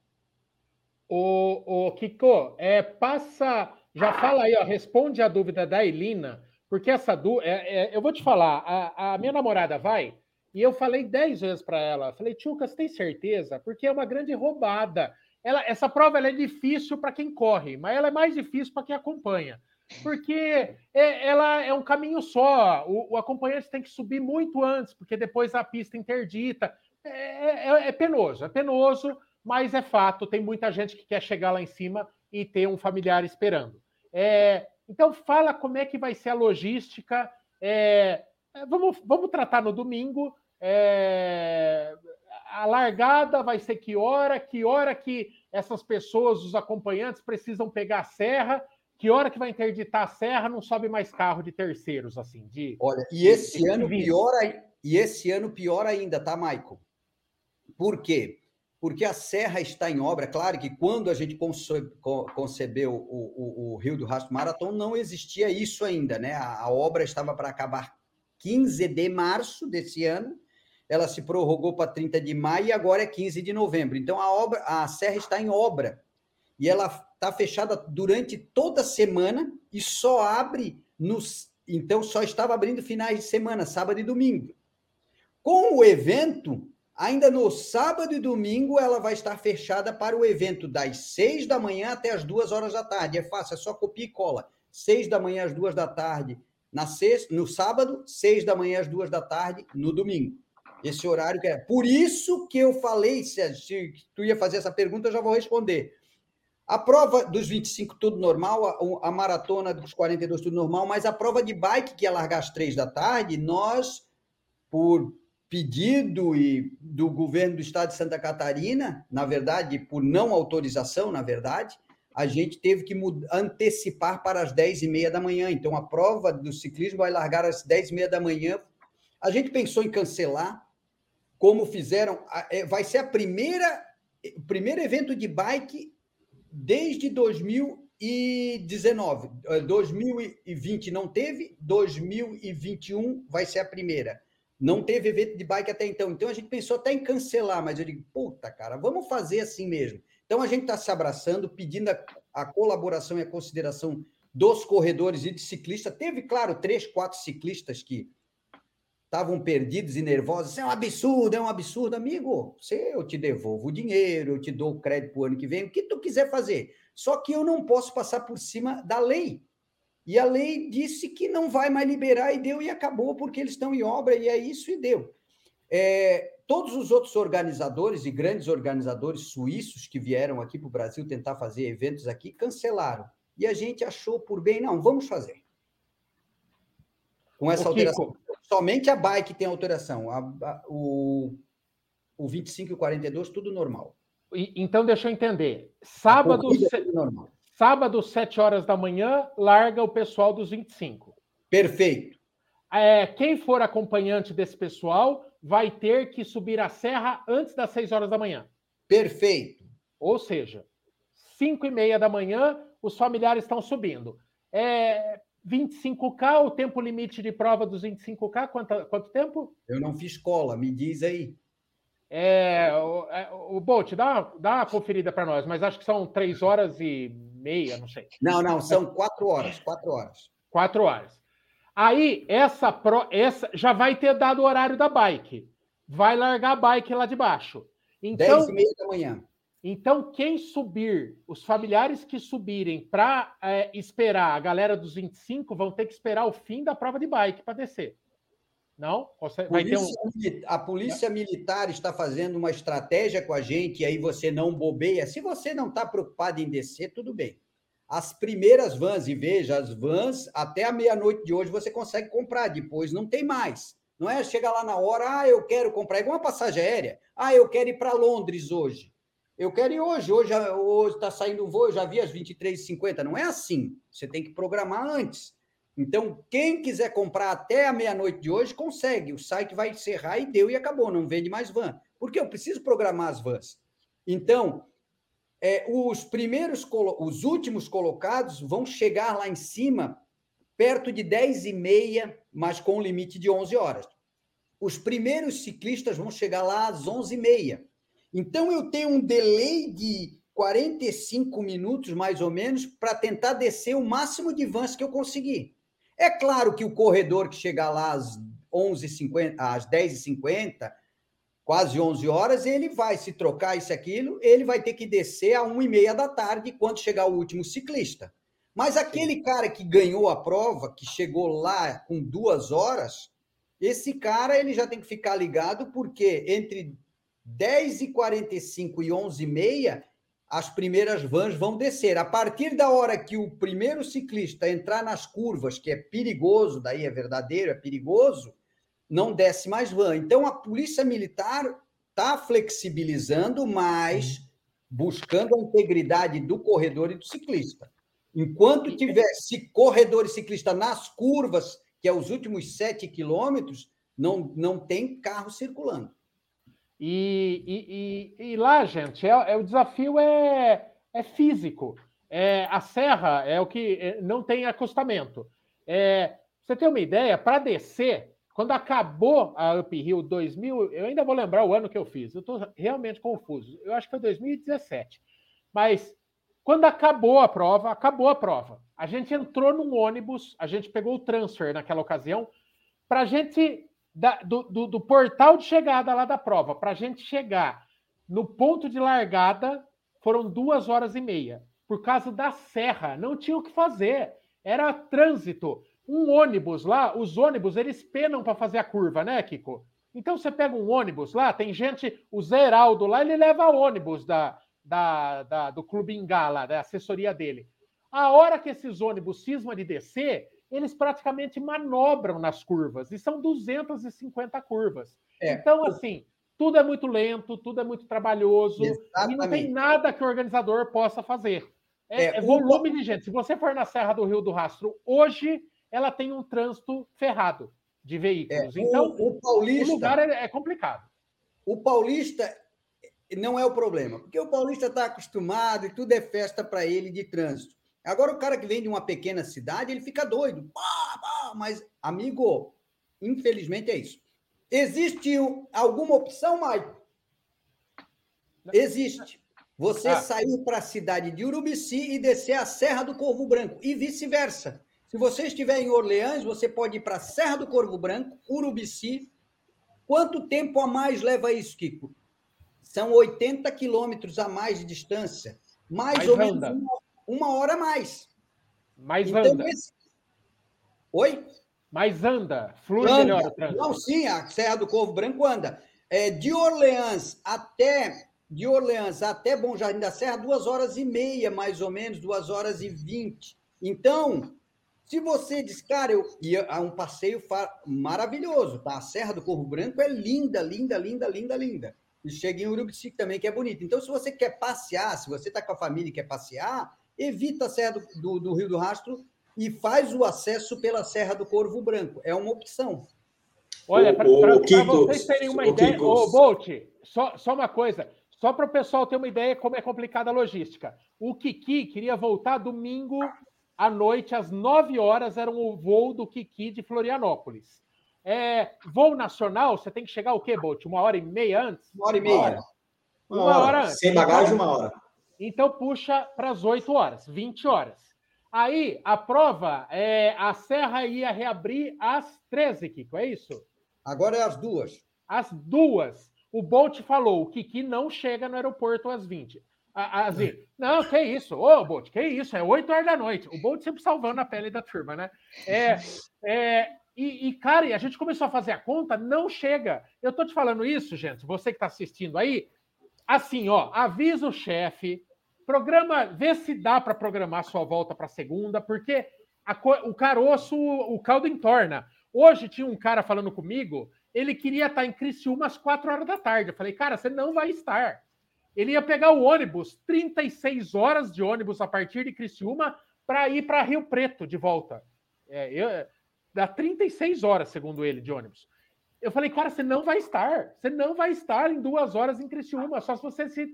S1: O, o Kiko, é, passa, já fala aí, ó, responde a dúvida da Elina, porque essa dúvida, é, é, eu vou te falar, a, a minha namorada vai, e eu falei dez vezes para ela, falei, Tchuca, tem certeza? Porque é uma grande roubada ela, essa prova ela é difícil para quem corre, mas ela é mais difícil para quem acompanha. Porque é, ela é um caminho só. O, o, acompanhante tem que subir muito antes, porque depois a pista interdita. É, é, é, penoso, é penoso, mas é fato. Tem muita gente que quer chegar lá em cima e ter um familiar esperando. É, então, fala como é que vai ser a logística. É, é, vamos, vamos tratar no domingo. É, a largada vai ser que hora, que hora que essas pessoas, os acompanhantes, precisam pegar a serra, que hora que vai interditar a serra, não sobe mais carro de terceiros, assim, de.
S2: Olha, e esse de, ano de pior e esse ano pior ainda, tá, Michael? Por quê? Porque a serra está em obra. Claro que quando a gente concebeu o, o, o Rio do Rastro Marathon, não existia isso ainda, né? A, a obra estava para acabar 15 de março desse ano ela se prorrogou para 30 de maio e agora é 15 de novembro. Então a obra, a serra está em obra e ela está fechada durante toda a semana e só abre nos, então só estava abrindo finais de semana, sábado e domingo. Com o evento, ainda no sábado e domingo ela vai estar fechada para o evento das 6 da manhã até as 2 horas da tarde. É fácil, é só copia e cola. 6 da manhã às 2 da tarde na sexta, no sábado, 6 da manhã às 2 da tarde no domingo. Esse horário que é. Por isso que eu falei, se, tu ia fazer essa pergunta, eu já vou responder. A prova dos 25, tudo normal, a, a, maratona dos 42, tudo normal, mas a prova de bike, que ia largar às três da tarde, nós, por pedido e do governo do estado de Santa Catarina, na verdade, por não autorização, na verdade, a gente teve que antecipar para as 10 e meia da manhã. Então, a prova do ciclismo vai largar às 10 e meia da manhã. A gente pensou em cancelar, como fizeram, é, vai ser a primeira, o primeiro evento de bike desde 2019. 2020 é, não teve, 2021 vai ser a primeira. Não teve evento de bike até então. Então a gente pensou até em cancelar, mas eu digo, puta, cara, vamos fazer assim mesmo. Então a gente está se abraçando, pedindo a, a, colaboração e a consideração dos corredores e de ciclistas. Teve, claro, três, quatro ciclistas que estavam perdidos e nervosos. Isso é um absurdo, é um absurdo, amigo. Você, eu te devolvo o dinheiro, eu te dou o crédito para o ano que vem, o que tu quiser fazer. Só que eu não posso passar por cima da lei. E a lei disse que não vai mais liberar e deu e acabou, porque eles estão em obra e é isso e deu. É, todos os outros organizadores e grandes organizadores suíços que vieram aqui para o Brasil tentar fazer eventos aqui cancelaram. E a gente achou por bem, não, vamos fazer. Com essa alteração. Somente a bike tem alteração. A, a, o, o 25 e o 42, tudo normal.
S1: E, então, deixa eu entender. Sábado, se... sábado, 7 horas da manhã, larga o pessoal dos 25.
S2: Perfeito.
S1: É, quem for acompanhante desse pessoal vai ter que subir a serra antes das 6 horas da manhã.
S2: Perfeito.
S1: Ou seja, 5 e meia da manhã, os familiares estão subindo. É, 25K, o tempo limite de prova dos 25K, quanto, quanto tempo?
S2: Eu não fiz cola, me diz aí.
S1: É, o, é, o Bolt, dá, dá uma conferida para nós, mas acho que são três horas e meia, não sei.
S2: Não, não, são quatro horas, quatro horas.
S1: Quatro horas. Aí, essa, pro, essa já vai ter dado o horário da bike. Vai largar a bike lá de baixo.
S2: Então, Dez e meia da manhã.
S1: Então, quem subir, os familiares que subirem para é, esperar a galera dos 25 vão ter que esperar o fim da prova de bike para descer. Não?
S2: Polícia, um... A polícia militar está fazendo uma estratégia com a gente, e aí você não bobeia. Se você não está preocupado em descer, tudo bem. as primeiras vans, e veja, as vans, até a meia-noite de hoje você consegue comprar, depois não tem mais. Não é chegar lá na hora, ah, eu quero comprar, é igual uma passagem aérea. Ah, eu quero ir para Londres hoje. Eu quero ir hoje, hoje está saindo um voo, eu já vi às 23h50. Não é assim. Você tem que programar antes. Então, quem quiser comprar até a meia-noite de hoje, consegue. O site vai encerrar e deu e acabou, não vende mais van. Porque eu preciso programar as vans. Então, é, os primeiros, os últimos colocados vão chegar lá em cima perto de 10 e meia, mas com limite de 11 horas. Os primeiros ciclistas vão chegar lá às 11 e meia. Então, eu tenho um delay de 45 minutos, mais ou menos, para tentar descer o máximo de vans que eu conseguir. É claro que o corredor que chegar lá às 11h50, às 10h50, quase 11 horas, ele vai se trocar isso aquilo, ele vai ter que descer a 1 e meia da tarde quando chegar o último ciclista. Mas aquele cara que ganhou a prova, que chegou lá com duas horas, esse cara ele já tem que ficar ligado, porque entre 10 e 45 e 11 e meia, as primeiras vans vão descer. A partir da hora que o primeiro ciclista entrar nas curvas, que é perigoso, daí é verdadeiro, é perigoso, não desce mais van. Então, a Polícia Militar está flexibilizando, mas buscando a integridade do corredor e do ciclista. Enquanto tivesse corredor e ciclista nas curvas, que é os últimos sete quilômetros, não, não tem carro circulando.
S1: E, e, e, e lá, gente, é, é, o desafio é, é físico. É, a serra é o que é, não tem acostamento. É, você tem uma ideia? Para descer, quando acabou a Uphill 2000, eu ainda vou lembrar o ano que eu fiz, eu estou realmente confuso. Eu acho que foi 2017. Mas quando acabou a prova, acabou a prova. A gente entrou num ônibus, a gente pegou o transfer naquela ocasião, para a gente, da, do, do, do, portal de chegada lá da prova, para a gente chegar no ponto de largada, foram duas horas e meia. Por causa da serra, não tinha o que fazer. Era trânsito um ônibus lá, os ônibus eles penam para fazer a curva, né, Kiko? Então você pega um ônibus lá, tem gente, o Zé Heraldo lá, ele leva ônibus da, da, da, do Clube Ingala, da assessoria dele. A hora que esses ônibus cismam de descer, eles praticamente manobram nas curvas, e são 250 curvas. É. Então, assim, tudo é muito lento, tudo é muito trabalhoso, Exatamente. e não tem nada que o organizador possa fazer. É, é, é volume o... de gente. Se você for na Serra do Rio do Rastro hoje, ela tem um trânsito ferrado de veículos. É, então, o, o, paulista, o lugar é, é complicado.
S2: O paulista não é o problema, porque o paulista está acostumado e tudo é festa para ele de trânsito. Agora, o cara que vem de uma pequena cidade, ele fica doido. mas, amigo, infelizmente é isso. Existe alguma opção, Maicon? Existe. Você ah. sair para a cidade de Urubici e descer a Serra do Corvo Branco, e vice-versa. Se você estiver em Orleans, você pode ir para a Serra do Corvo Branco, Urubici. Quanto tempo a mais leva isso, Kiko? São 80 quilômetros a mais de distância. Mais, mais ou menos uma, uma, hora a mais.
S1: Mais então, anda. Esse...
S2: Oi?
S1: Mais anda. Flui anda. melhor o trânsito.
S2: Não, sim, a Serra do Corvo Branco anda. É, de Orleans até de Orleans até Bom Jardim da Serra, duas horas e meia, mais ou menos, duas horas e vinte. Então, se você diz, cara, eu ia a um passeio maravilhoso, tá? A Serra do Corvo Branco é linda, linda, linda, linda, linda. E chega em Urubici também, que é bonito. Então, se você quer passear, se você está com a família e quer passear, evita a Serra do, do, do, Rio do Rastro e faz o acesso pela Serra do Corvo Branco. É uma opção.
S1: Olha, para vocês terem uma ideia, ô Bolt, só, só uma coisa, só para o pessoal ter uma ideia como é complicada a logística. O Kiki queria voltar domingo à noite, às 9 horas, era o voo do Kiki de Florianópolis. É, voo nacional, você tem que chegar o quê, Bolt? Uma hora e meia antes?
S2: Uma hora e meia. Uma hora,
S3: uma hora, hora antes. Sem bagagem, uma hora.
S1: Então puxa para as 8 horas, 20 horas. Aí a prova, é, a Serra ia reabrir às 13, Kiko, é isso?
S2: Agora é às duas.
S1: Às duas. O Bolt falou, o Kiki não chega no aeroporto às 20. Assim, (laughs) não, que isso, ô Bolt, que isso, é 8 horas da noite. O Bolt sempre salvando a pele da turma, né? É, (laughs) é, e, e, cara, a gente começou a fazer a conta, não chega. Eu tô te falando isso, gente, você que está assistindo aí, assim, ó, avisa o chefe, programa, vê se dá para programar sua volta para segunda, porque a, o caroço, o caldo entorna. Hoje tinha um cara falando comigo, ele queria estar em Criciúma às quatro horas da tarde. Eu falei, cara, você não vai estar. Ele ia pegar o ônibus, 36 horas de ônibus a partir de Criciúma, para ir para Rio Preto de volta. É, eu, dá 36 horas, segundo ele, de ônibus. Eu falei, cara, você não vai estar. Você não vai estar em duas horas em Criciúma, só se você se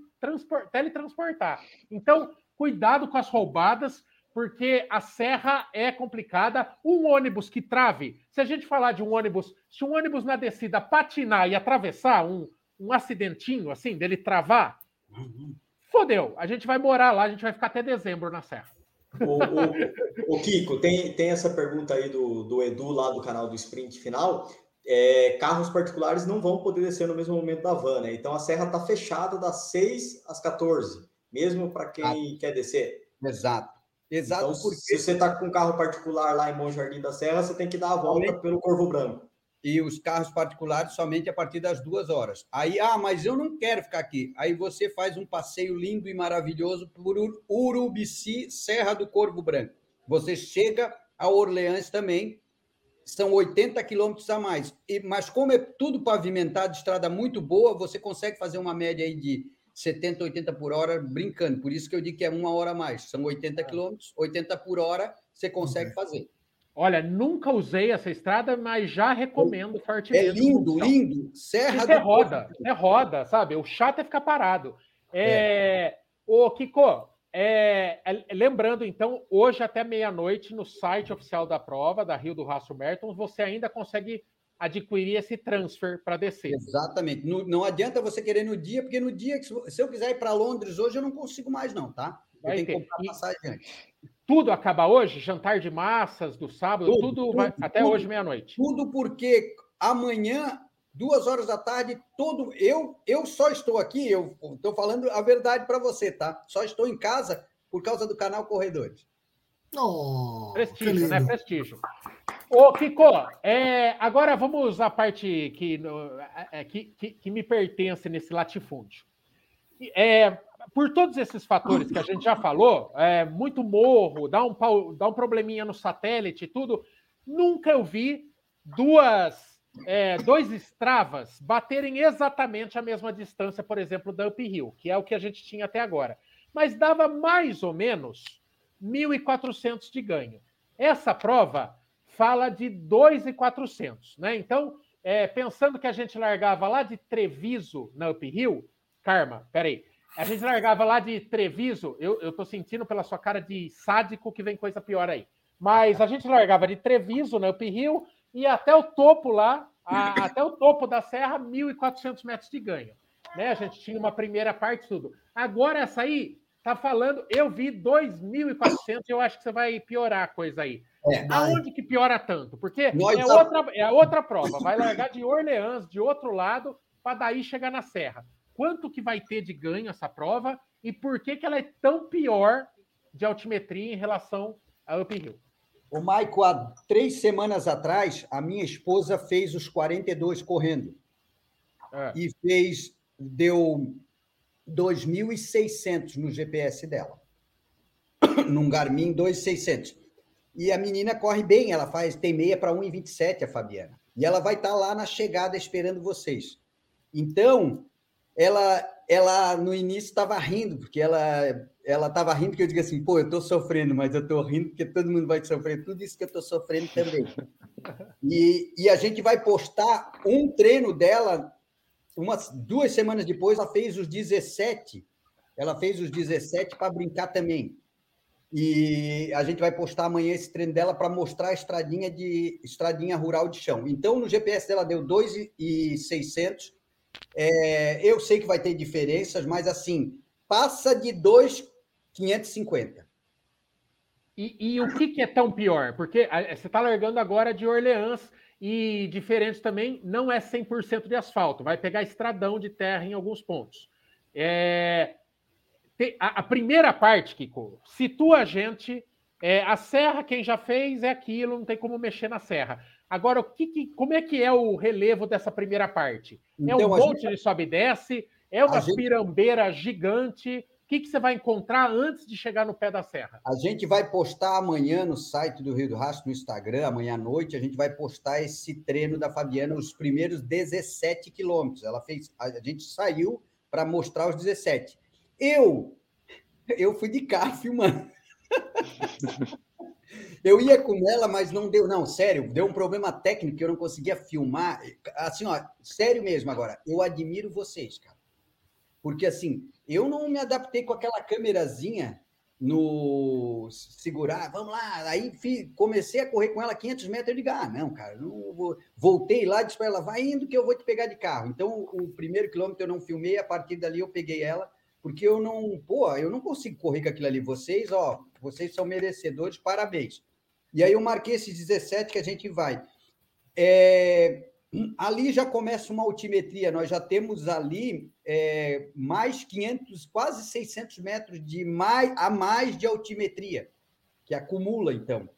S1: teletransportar. Então, cuidado com as roubadas, porque a serra é complicada. Um ônibus que trave, se a gente falar de um ônibus, se um ônibus na descida patinar e atravessar um, um acidentinho, assim, dele travar, fodeu. A gente vai morar lá, a gente vai ficar até dezembro na serra.
S3: O, o, o Kiko, tem, tem essa pergunta aí do, do Edu lá do canal do Sprint Final é, carros particulares não vão poder descer no mesmo momento da van, né? Então a serra está fechada das 6 às 14, mesmo para quem ah, quer descer.
S2: Exato. Exato.
S3: Então, porque... Se você está com um carro particular lá em Bom Jardim da Serra, você tem que dar a volta pelo Corvo Branco.
S2: E os carros particulares somente a partir das duas horas. Aí, ah, mas eu não quero ficar aqui. Aí você faz um passeio lindo e maravilhoso por Urubici, Serra do Corvo Branco. Você chega a Orleans também, são 80 quilômetros a mais. E, mas como é tudo pavimentado, estrada muito boa, você consegue fazer uma média aí de 70, 80 por hora brincando. Por isso que eu digo que é uma hora a mais. São 80 é. quilômetros, 80 por hora você consegue uhum. fazer.
S1: Olha, nunca usei essa estrada, mas já recomendo fortemente.
S2: É lindo, lindo.
S1: Serra Isso é roda, é roda, sabe? O chato é ficar parado. É, é. Ô, Kiko, é, é, lembrando, então, hoje até meia-noite, no site oficial da prova, da Rio do Rastro Merton, você ainda consegue adquirir esse transfer para descer.
S2: Exatamente. No, não adianta você querer no dia, porque no dia que se eu quiser ir para Londres hoje, eu não consigo mais, não, tá? Eu vai tenho ter. que comprar passagem antes.
S1: Tudo acaba hoje? Jantar de massas do sábado, tudo, tudo, tudo vai, até hoje meia-noite.
S2: Tudo porque amanhã duas horas da tarde, todo eu eu só estou aqui, eu estou falando a verdade para você, tá? Só estou em casa por causa do canal Corredores.
S1: Oh, prestígio, né? Prestígio. Ô, Kiko, é, agora vamos à parte que, é, que, que, que, me pertence nesse latifúndio. É, por todos esses fatores que a gente já falou, é, muito morro, dá um, dá um probleminha no satélite e tudo, nunca eu vi duas é, dois estravas baterem exatamente a mesma distância, por exemplo, da uphill, que é o que a gente tinha até agora. Mas dava mais ou menos 1.400 de ganho. Essa prova fala de 2.400, né? Então, é, pensando que a gente largava lá de Treviso na uphill, Karma, peraí, a gente largava lá de Treviso, eu, eu tô sentindo pela sua cara de sádico que vem coisa pior aí. Mas a gente largava de Treviso na uphill, e até o topo lá, a, até o topo da serra, 1.400 metros de ganho. Né? A gente tinha uma primeira parte, tudo. Agora essa aí tá falando, eu vi 2.400, eu acho que você vai piorar a coisa aí. É, Aonde que piora tanto? Porque é outra, é outra prova. Vai largar de Orleans, de outro lado, para daí chegar na serra. Quanto que vai ter de ganho essa prova e por que, que ela é tão pior de altimetria em relação a uphill?
S2: O Maico, há três semanas atrás, a minha esposa fez os 42 correndo. É. E fez, deu 2.600 no GPS dela. (coughs) Num Garmin 2.600. E a menina corre bem, ela faz, tem meia para 1,27 a Fabiana. E ela vai estar tá lá na chegada esperando vocês. Então, ela, ela no início estava rindo, porque ela ela estava rindo porque eu digo assim, pô, eu estou sofrendo, mas eu estou rindo porque todo mundo vai sofrer tudo isso que eu estou sofrendo também. E, e a gente vai postar um treino dela, umas duas semanas depois, ela fez os 17, ela fez os 17 para brincar também. E a gente vai postar amanhã esse treino dela para mostrar a estradinha de estradinha rural de chão. Então, no GPS dela deu 2,600. É, eu sei que vai ter diferenças, mas assim, passa de 2,550.
S1: E, e o que, que, é tão pior? Porque você está largando agora de Orleans e diferente também, não é 100% de asfalto, vai pegar estradão de terra em alguns pontos. É, a, primeira parte, Kiko, situa a gente. É, a serra, quem já fez é aquilo, não tem como mexer na serra. Agora, o que, que como é que é o relevo dessa primeira parte? É um então, monte gente... de sobe e desce? É uma gente... pirambeira gigante? O que, que você vai encontrar antes de chegar no pé da serra?
S2: A gente vai postar amanhã no site do Rio do Rastro, no Instagram, amanhã à noite, a gente vai postar esse treino da Fabiana, os primeiros 17 quilômetros. Ela fez, a gente saiu para mostrar os 17. Eu, eu fui de carro filmando. (laughs) Eu ia com ela, mas não deu. Não, sério, deu um problema técnico eu não conseguia filmar. Assim, ó, sério mesmo agora. Eu admiro vocês, cara. Porque, assim, eu não me adaptei com aquela câmerazinha no segurar, vamos lá. Aí comecei a correr com ela 500 metros. Eu digo, ah, não, cara, não vou. voltei lá, disse para ela, vai indo que eu vou te pegar de carro. Então, o primeiro quilômetro eu não filmei, a partir dali eu peguei ela, porque eu não, pô, eu não consigo correr com aquilo ali. Vocês, ó, vocês são merecedores, parabéns. E aí eu marquei esses 17 que a gente vai. É, ali já começa uma altimetria, nós já temos ali é, mais 500, quase 600 metros de mais, a mais de altimetria, que acumula, então.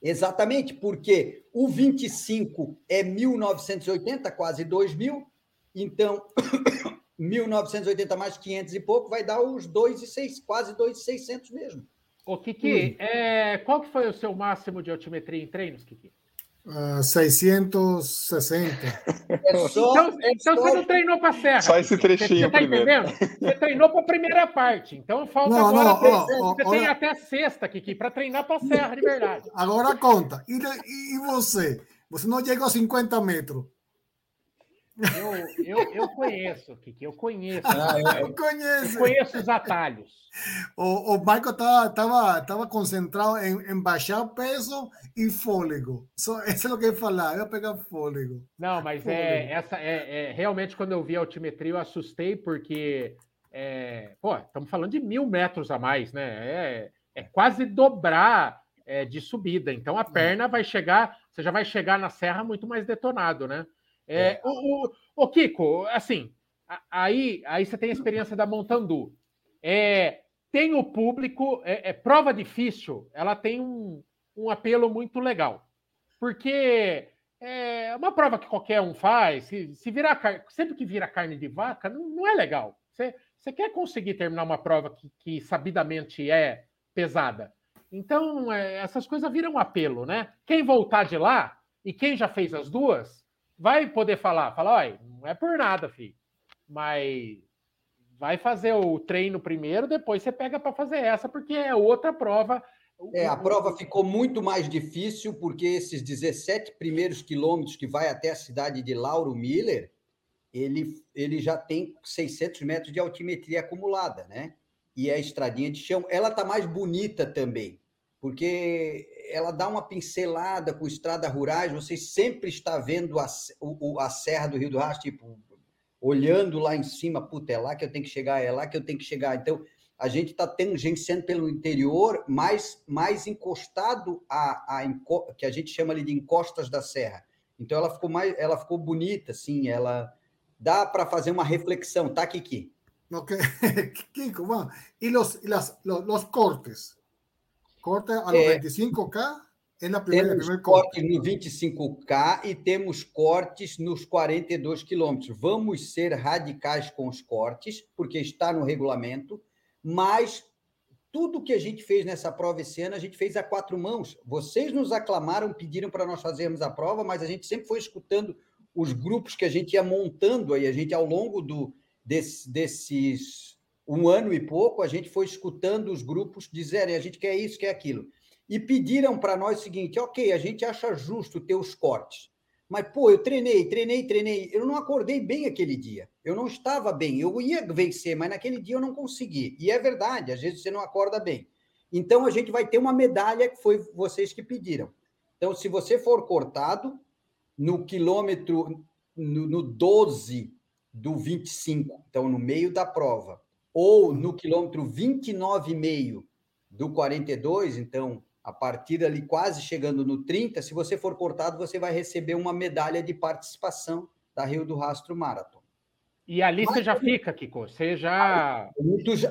S2: Exatamente, porque o 25 é 1980, quase 2000, então (coughs) 1980 mais 500 e pouco vai dar os 2,6, quase 2,600 mesmo.
S1: Ô, Kiki, é, qual que foi o seu máximo de altimetria em treinos, Kiki?
S5: Uh, 660.
S1: É só, então, é então só... você não treinou para a serra.
S4: Só esse trechinho
S1: você, você tá entendendo? Você treinou para a primeira parte. Então falta não, agora. Não, ó, você ó, tem ó, até a sexta, Kiki, para treinar para a serra de verdade.
S5: Agora conta. E, e você? Você não chegou a 50 metros.
S1: Eu, eu, eu conheço, Kiki, eu conheço.
S5: Ah, eu, eu, conheço.
S1: Eu conheço os atalhos.
S5: O, o Michael estava tava, tava concentrado em, em baixar peso e fôlego. Só, isso é o que eu ia falar, eu ia pegar fôlego.
S1: Não, mas é, fôlego. é, essa, é, é, realmente quando eu vi a altimetria eu assustei, porque é, pô, estamos falando de mil metros a mais, né? É, é quase dobrar é, de subida. Então a é. perna vai chegar, você já vai chegar na serra muito mais detonado, né? É, é. O, o, o, Kiko, assim, aí, aí você tem a experiência da Montandu. É, tem o público, é, é, prova difícil, ela tem um, um apelo muito legal. Porque é uma prova que qualquer um faz, se, se virar sempre que vira carne de vaca, não, não é legal. Você, você quer conseguir terminar uma prova que, que sabidamente é pesada. Então, é, essas coisas viram um apelo, né? Quem voltar de lá e quem já fez as duas, vai poder falar, falar, olha, não é por nada, filho, mas vai fazer o treino primeiro, depois você pega para fazer essa, porque é outra prova.
S2: É, a prova ficou muito mais difícil, porque esses 17 primeiros quilômetros que vai até a cidade de Lauro Miller, ele, ele já tem 600 metros de altimetria acumulada, né? E é a estradinha de chão. Ela tá mais bonita também, porque ela dá uma pincelada com estrada rurais, você sempre está vendo a, o, a Serra do Rio do Rastro, tipo, olhando lá em cima, puta, é lá que eu tenho que chegar, é lá que eu tenho que chegar. Então, a gente está tangenciando pelo interior, mais, mais encostado a, a que a gente chama ali de encostas da serra. Então ela ficou mais, ela ficou bonita, assim, ela dá para fazer uma reflexão, tá, Kiki?
S5: Ok, (laughs) Kiko, vamos. E los, las, los, los cortes, Corta a los é, 25K é na primeira, temos primeira
S2: corte no 25K e temos cortes nos 42 quilômetros. Vamos ser radicais com os cortes, porque está no regulamento, mas tudo que a gente fez nessa prova esse ano, a gente fez a quatro mãos. Vocês nos aclamaram, pediram para nós fazermos a prova, mas a gente sempre foi escutando os grupos que a gente ia montando aí. A gente, ao longo do, desse, desses um ano e pouco, a gente foi escutando os grupos dizerem a gente quer isso, quer aquilo. E pediram para nós o seguinte: ok, a gente acha justo ter os cortes. Mas, pô, eu treinei, treinei, treinei. Eu não acordei bem aquele dia. Eu não estava bem. Eu ia vencer, mas naquele dia eu não consegui. E é verdade, às vezes você não acorda bem. Então a gente vai ter uma medalha que foi vocês que pediram. Então, se você for cortado no quilômetro, no, no 12 do 25, então no meio da prova, ou no quilômetro 29,5 do 42, então a partir ali quase chegando no 30, se você for cortado, você vai receber uma medalha de participação da Rio do Rastro Marathon.
S1: E ali Mas, você já fica, Kiko, você já...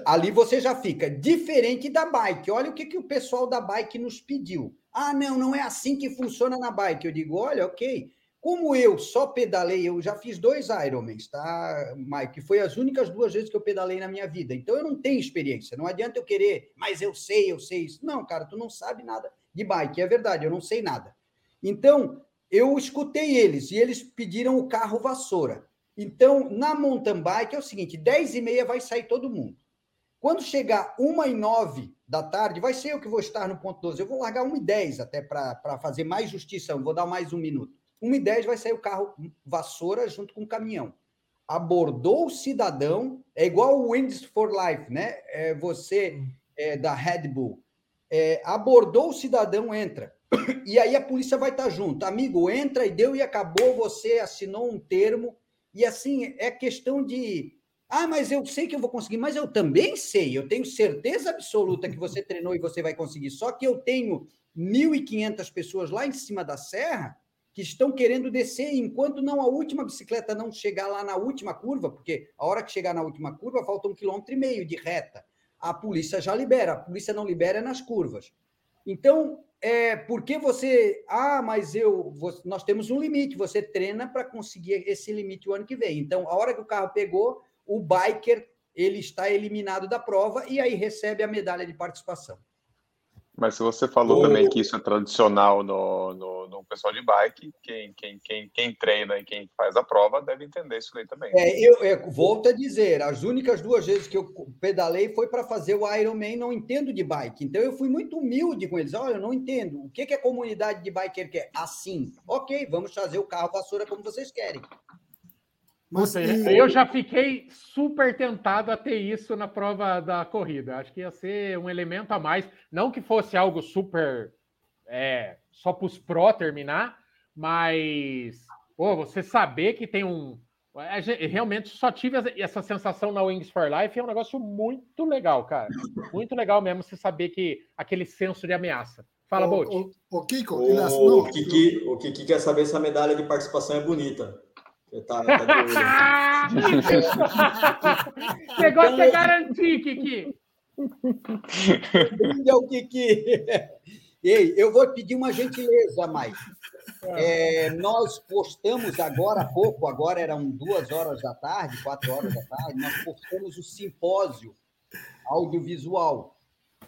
S2: Ali você já fica, diferente da bike. Olha o que, que o pessoal da bike nos pediu. Ah, não, não é assim que funciona na bike. Eu digo, olha, ok, Como eu só pedalei, eu já fiz dois Ironmans, tá, Mike? Foi as únicas duas vezes que eu pedalei na minha vida. Então eu não tenho experiência. Não adianta eu querer, mas eu sei, eu sei isso. Não, cara, tu não sabe nada de bike. É verdade, eu não sei nada. Então eu escutei eles e eles pediram o carro vassoura. Então na mountain bike é o seguinte: 10 e meia vai sair todo mundo. Quando chegar uma e nove da tarde, vai ser eu que vou estar no ponto 12. Eu vou largar uma e dez até para fazer mais justiça. Eu vou dar mais um minuto. 1 e 10 vai sair o carro vassoura junto com o caminhão. Abordou o cidadão, é igual o Wings for Life, né? É você é, da Red Bull. É, abordou o cidadão, entra. (coughs) E aí a polícia vai estar junto. Amigo, entra e deu e acabou, você assinou um termo. E assim, é questão de. Ah, mas eu sei que eu vou conseguir, mas eu também sei, eu tenho certeza absoluta que você treinou e você vai conseguir. Só que eu tenho 1.500 pessoas lá em cima da serra que estão querendo descer, enquanto não a última bicicleta não chegar lá na última curva, porque a hora que chegar na última curva falta um quilômetro e meio de reta. A polícia já libera, a polícia não libera nas curvas. Então, é porque você. Ah, mas eu. Nós temos um limite, você treina para conseguir esse limite o ano que vem. Então, a hora que o carro pegou, o biker ele está eliminado da prova e aí recebe a medalha de participação.
S4: Mas se você falou também que isso é tradicional no, no, no, pessoal de bike, quem, quem, quem, quem treina e quem faz a prova deve entender isso aí também.
S2: É, eu, eu volto a dizer, as únicas duas vezes que eu pedalei foi para fazer o Ironman, não entendo de bike. Então eu fui muito humilde com eles. Olha, eu não entendo. O que, que a comunidade de biker quer? Assim. Ok, vamos fazer o carro vassoura como vocês querem.
S1: Mas, eu já fiquei super tentado a ter isso na prova da corrida. Acho que ia ser um elemento a mais. Não que fosse algo super é, só para os pró terminar, mas pô, você saber que tem um. Realmente só tive essa sensação na Wings for Life. É um negócio muito legal, cara. Muito legal mesmo você saber que aquele senso de ameaça. Fala, Bolt.
S5: O, o, Kiko,
S3: o, o, Kiki, o Kiki quer saber se a medalha de participação é bonita. Tá,
S1: tá Você gosta de (laughs) garantir, Kiki.
S2: é o Kiki. Ei, eu vou pedir uma gentileza, Mike. É, nós postamos agora há pouco, agora eram duas horas da tarde, quatro horas da tarde, nós postamos o simpósio audiovisual.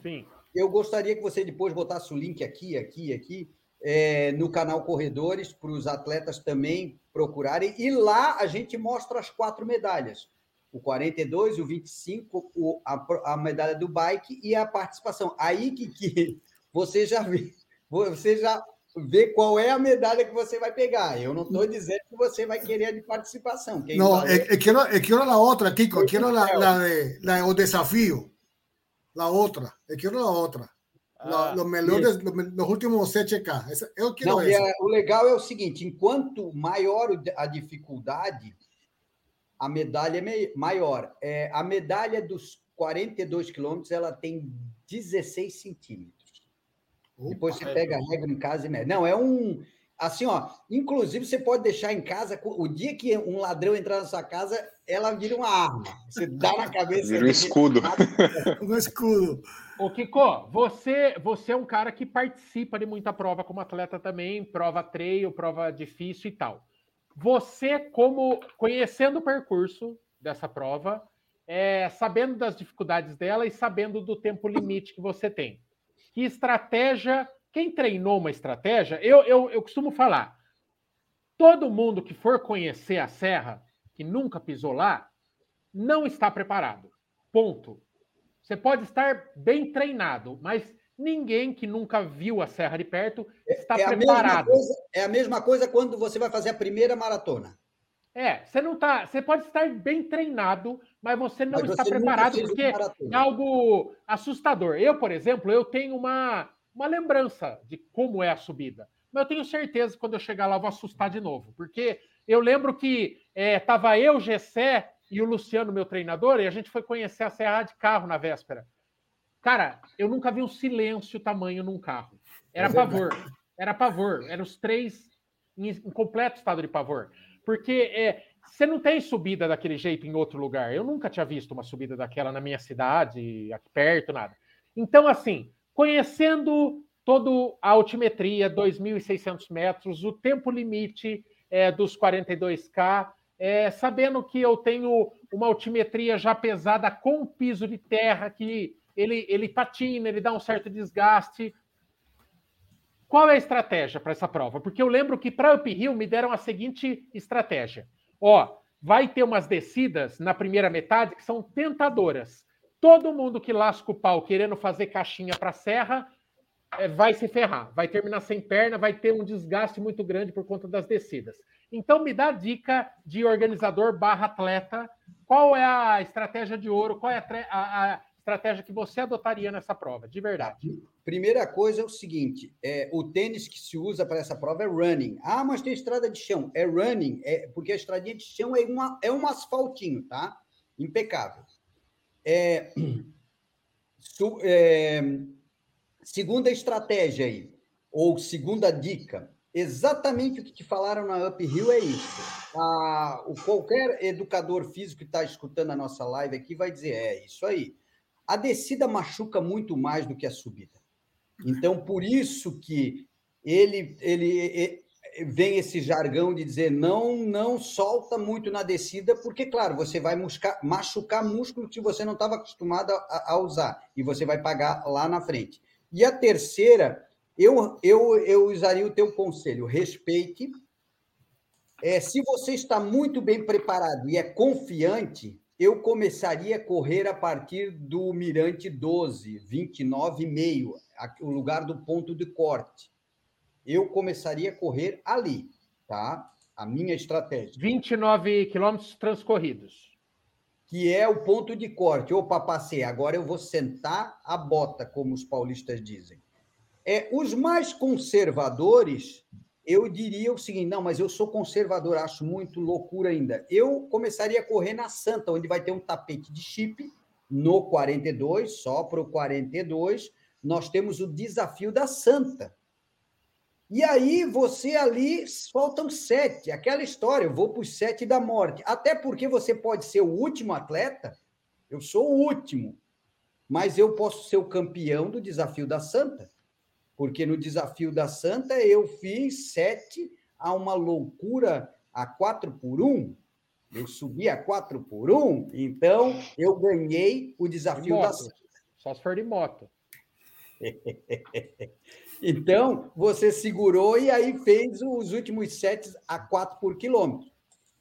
S1: Sim.
S2: Eu gostaria que você depois botasse o link aqui, aqui, aqui, é, no canal Corredores, para os atletas também procurarem. E lá a gente mostra as quatro medalhas: o 42, o 25, o, a, a medalha do bike e a participação. Aí que, que você já vê, você já vê qual é a medalha que você vai pegar. Eu não estou dizendo que você vai querer a de participação.
S5: Quem não, é, é, quero, é quero a outra, Kiko. Quero la, la de, la, o desafio. La outra. É quero a outra. Ah, los melhores, los últimos 7K. Eu quero Não,
S2: é, o legal é o seguinte: enquanto maior a dificuldade, a medalha é maior. É, a medalha dos 42 quilômetros ela tem 16 centímetros. Opa, Depois você pega a regra em casa e mede. Não, é um. Assim, ó, inclusive você pode deixar em casa, o dia que um ladrão entrar na sua casa, ela vira uma arma. Você dá na cabeça.
S4: Vira um escudo. (laughs)
S5: um escudo.
S1: Ô, Kiko, você, você é um cara que participa de muita prova como atleta também, prova trail, prova difícil e tal. Você, como conhecendo o percurso dessa prova, é, sabendo das dificuldades dela e sabendo do tempo limite que você tem, que estratégia? Quem treinou uma estratégia? Eu, eu, eu costumo falar: todo mundo que for conhecer a serra, que nunca pisou lá, não está preparado. Ponto. Você pode estar bem treinado, mas ninguém que nunca viu a serra de perto é, está é preparado.
S2: Coisa, é a mesma coisa quando você vai fazer a primeira maratona.
S1: É, você não tá, você pode estar bem treinado, mas você não mas está você preparado porque é algo assustador. Eu, por exemplo, eu tenho uma, uma lembrança de como é a subida, mas eu tenho certeza que quando eu chegar lá eu vou assustar de novo, porque eu lembro que estava é, eu, Gessé e o Luciano, meu treinador, e a gente foi conhecer a Serra de carro na véspera. Cara, eu nunca vi um silêncio tamanho num carro. Era é pavor. Era pavor. Eram os três em, em completo estado de pavor. Porque é, você não tem subida daquele jeito em outro lugar. Eu nunca tinha visto uma subida daquela na minha cidade, aqui perto, nada. Então, assim, conhecendo toda a altimetria, 2.600 metros, o tempo limite, é, dos 42K, é, sabendo que eu tenho uma altimetria já pesada com piso de terra, que ele, ele patina, ele dá um certo desgaste. Qual é a estratégia para essa prova? Porque eu lembro que para Uphill me deram a seguinte estratégia. Ó, vai ter umas descidas na primeira metade que são tentadoras. Todo mundo que lasca o pau querendo fazer caixinha para a serra vai se ferrar, vai terminar sem perna, vai ter um desgaste muito grande por conta das descidas. Então, me dá dica de organizador barra atleta. Qual é a estratégia de ouro? Qual é a, a, a estratégia que você adotaria nessa prova, de verdade?
S2: Primeira coisa é o seguinte: é, o tênis que se usa para essa prova é running. Ah, mas tem estrada de chão. É running, é, porque a estradinha de chão é, uma, é um asfaltinho, tá? Impecável. É, (clears throat) su, é, segunda estratégia aí, ou segunda dica, exatamente o que te falaram na Uphill é isso. O, qualquer educador físico que está escutando a nossa live aqui vai dizer: é isso aí a descida machuca muito mais do que a subida. Então, por isso que ele, ele, vem esse jargão de dizer não, não solta muito na descida, porque, claro, você vai machucar, machucar músculo que você não estava acostumado a, a, usar, e você vai pagar lá na frente. E a terceira, eu, eu, eu usaria o teu conselho, respeite. É, se você está muito bem preparado e é confiante, eu começaria a correr a partir do Mirante 12, 29,5, o lugar do ponto de corte. Eu começaria a correr ali, tá? A minha estratégia.
S1: 29 quilômetros transcorridos.
S2: Que é o ponto de corte. Opa, passei, agora eu vou sentar a bota, como os paulistas dizem. É, os mais conservadores eu diria o seguinte: não, mas eu sou conservador, acho muito loucura ainda. Eu começaria a correr na Santa, onde vai ter um tapete de chip no 42, só para o 42. Nós temos o desafio da Santa. E aí você ali faltam sete, aquela história, eu vou para os sete da morte. Até porque você pode ser o último atleta, eu sou o último, mas eu posso ser o campeão do desafio da Santa porque no desafio da Santa eu fiz sete a uma loucura a quatro por um. Eu subi a quatro por um, então eu ganhei o desafio da Santa.
S1: Só se for de moto. (laughs)
S2: então, você segurou e aí fez os últimos sete a quatro por quilômetro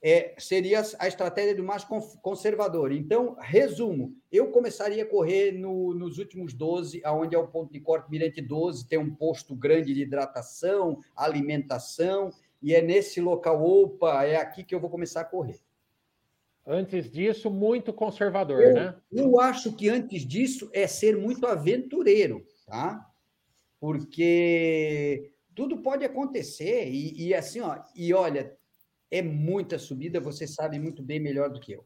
S2: é, seria a estratégia do mais conservador. Então, resumo, eu começaria a correr no, nos últimos 12, aonde é o ponto de corte Mirante 12, tem um posto grande de hidratação, alimentação, e é nesse local, opa, é aqui que eu vou começar a correr.
S1: Antes disso, muito conservador,
S2: eu,
S1: né?
S2: Eu acho que antes disso é ser muito aventureiro, tá? Porque tudo pode acontecer, e, e assim, ó, e olha, é muita subida, você sabe muito bem melhor do que eu.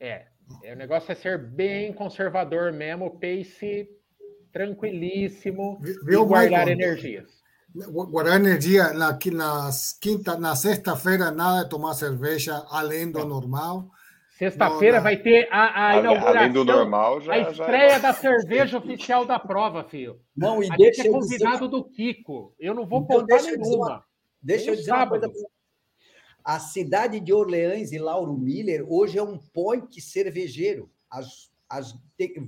S1: É, é o negócio é ser bem conservador mesmo, pace tranquilíssimo Viu, e guardar Michael, energias.
S5: Guardar energia na, nas quinta, na sexta-feira, nada de tomar cerveja além do normal.
S1: Sexta-feira vai ter a, a inauguração,
S4: além do normal, já,
S1: a estreia já é... da cerveja oficial da prova, filho. Não, e a deixa gente é convidado dizer... do Kiko. Eu não vou então, contar nenhuma.
S2: Deixa eu dizer sábado. uma coisa. A cidade de Orleans e Lauro Miller hoje é um point cervejeiro. As, as,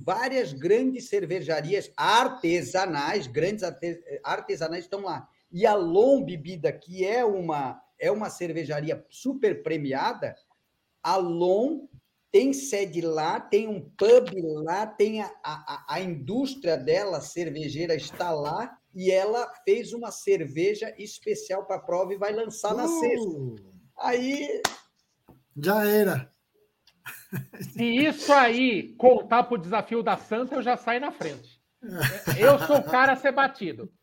S2: várias grandes cervejarias artesanais, grandes artesanais estão lá. E a Lom Bebida, que é uma, é uma cervejaria super premiada, a Lom tem sede lá, tem um pub lá, tem a, a, a indústria dela cervejeira está lá e ela fez uma cerveja especial para a prova e vai lançar uh, na sexta. Aí.
S5: Já era.
S1: Se isso aí contar para o desafio da Santa, eu já saio na frente. Eu sou o cara a ser batido.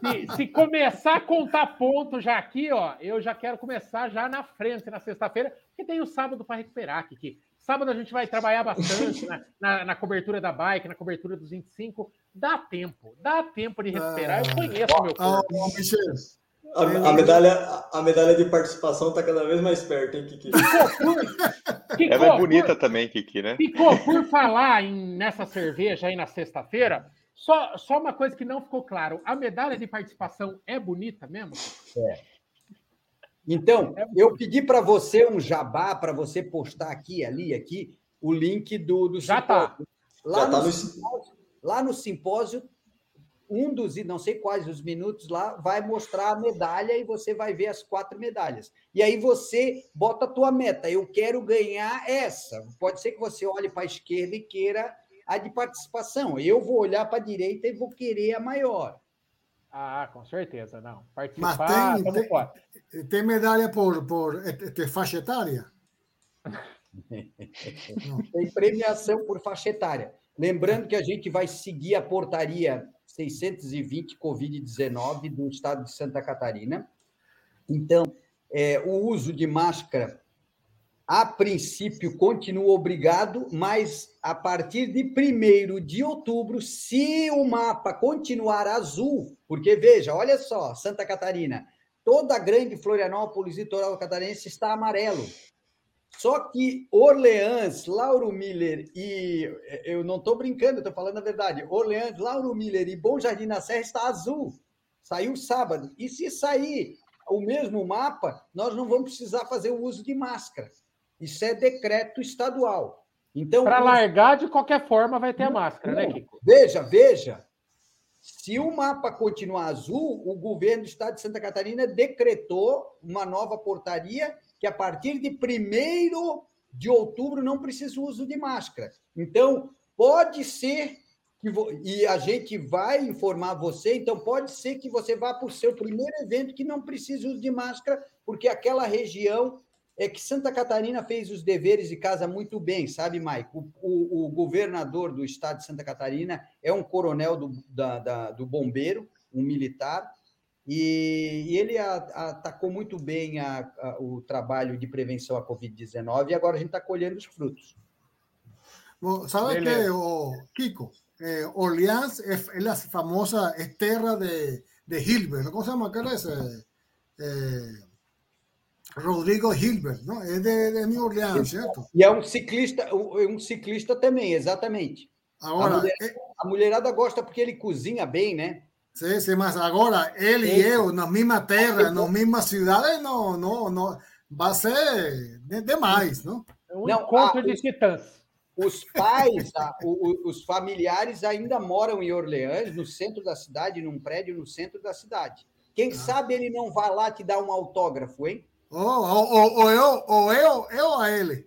S1: Se, se, começar a contar ponto já aqui, ó, eu já quero começar já na frente, na sexta-feira, porque tem o sábado para recuperar aqui. Sábado a gente vai trabalhar bastante na, na, na, cobertura da bike, na cobertura dos 25. Dá tempo, dá tempo de recuperar. Eu conheço o meu corpo.
S3: A, a, medalha, a medalha de participação está cada vez mais perto, hein, Kiki?
S4: Ficou, Ela é bonita por, também, Kiki, né?
S1: Ficou, por falar em, nessa cerveja aí na sexta-feira, só, só uma coisa que não ficou claro: a medalha de participação é bonita mesmo? É.
S2: Então, é eu pedi para você um jabá, para você postar aqui, ali, aqui, o link do, do
S1: Já está.
S2: Lá, Já no tá no... Simpósio, lá no simpósio, um dos, não sei quais os minutos lá, vai mostrar a medalha e você vai ver as quatro medalhas. E aí você bota a tua meta. Eu quero ganhar essa. Pode ser que você olhe para a esquerda e queira a de participação. Eu vou olhar para a direita e vou querer a maior.
S1: Ah, com certeza, não. Participar,
S5: Mas tem, tem, tem, medalha por, por é, faixa etária? (laughs)
S2: tem premiação por faixa etária. Lembrando que a gente vai seguir a portaria 620 Covid-19 do estado de Santa Catarina. Então, é, o uso de máscara a princípio continua obrigado, mas a partir de 1 de outubro, se o mapa continuar azul, porque veja, olha só, Santa Catarina, toda a grande Florianópolis, litoral catarinense está amarelo. Só que Orleans, Lauro Miller e. Eu não estou brincando, estou falando a verdade. Orleans, Lauro Miller e Bom Jardim na Serra está azul. Saiu sábado. E se sair o mesmo mapa, nós não vamos precisar fazer o uso de máscara. Isso é decreto estadual. Então,
S1: para largar de qualquer forma vai ter a máscara, né, Kiko?
S2: Veja, veja. Se o mapa continuar azul, o governo do estado de Santa Catarina decretou uma nova portaria que a partir de 1 de outubro não precisa o uso de máscara. Então, pode ser que e a gente vai informar você, então pode ser que você vá para o seu primeiro evento que não precise uso de máscara, porque aquela região é que Santa Catarina fez os deveres de casa muito bem, sabe, Mike? O, o, o governador do estado de Santa Catarina é um coronel do, da, da, do bombeiro, um militar, e, e ele a, a, atacou muito bem a, o trabalho de prevenção à Covid-19 e agora a gente está colhendo os frutos.
S5: Bom, sabe que, o Kiko, eh, Orleans é, é a famosa terra de, de Hilbert, como se chama aquela? Eh, Rodrigo Hilbert, não? É de, de New Orleans, certo?
S2: E é um ciclista, é um ciclista também, exatamente. Agora, a, mulher, é... a mulherada gosta porque ele cozinha bem, né?
S5: Sim, sim, mas agora ele e eu, na mesma terra, na mesma cidade, não, não, não, vai ser demais, não?
S1: É um não, encontro a, de titãs.
S2: Os pais, a, o, os familiares ainda moram em Orleans, no centro da cidade, num prédio no centro da cidade. Quem ah. sabe ele não vai lá te dar um autógrafo, hein?
S5: Ou, ou, ou, eu, ou eu, eu ou ele?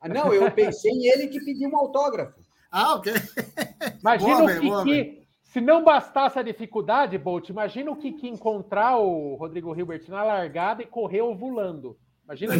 S2: Ah, não, eu pensei em ele que pediu um autógrafo.
S5: Ah, ok. (laughs)
S1: Imagina boa, o Kiki, se não bastasse a dificuldade, Bolt, imagina o Kiki encontrar o Rodrigo Hilbert na largada e correr ovulando. Imagina a.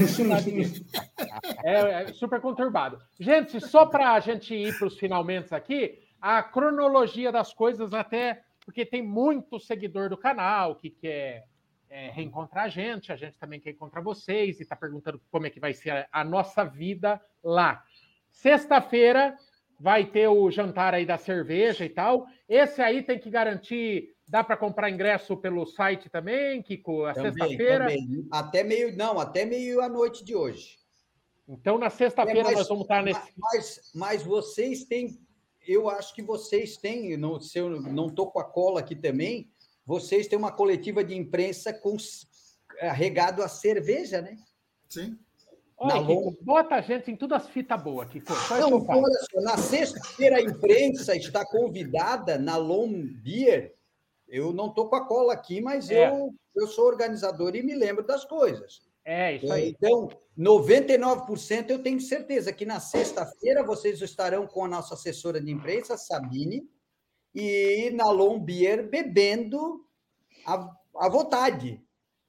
S1: É, é super conturbado. Gente, só para a gente ir para os finalmente aqui, a cronologia das coisas até, porque tem muito seguidor do canal que quer é, reencontrar a gente, a gente também quer encontrar vocês e está perguntando como é que vai ser a, a nossa vida lá. Sexta-feira vai ter o jantar aí da cerveja e tal. Esse aí tem que garantir. Dá para comprar ingresso pelo site também, Kiko? A sexta-feira.
S2: Até meio, não, até meio à noite de hoje.
S1: Então, na sexta-feira é, nós vamos estar nesse.
S2: Mas, mas vocês têm, eu acho que vocês têm, não, se eu não estou com a cola aqui também, vocês têm uma coletiva de imprensa com é, regado a cerveja, né?
S5: Sim.
S1: Olha, na Kiko, bota a gente em todas as fitas boas, Kiko.
S2: Não, olha só, na sexta-feira a imprensa está convidada na Long Beer. Eu não estou com a cola aqui, mas é. eu, eu sou organizador e me lembro das coisas.
S1: É, isso aí.
S2: Então, 99% eu tenho certeza que na sexta-feira vocês estarão com a nossa assessora de imprensa, Sabine, e na Lombier bebendo à, à vontade,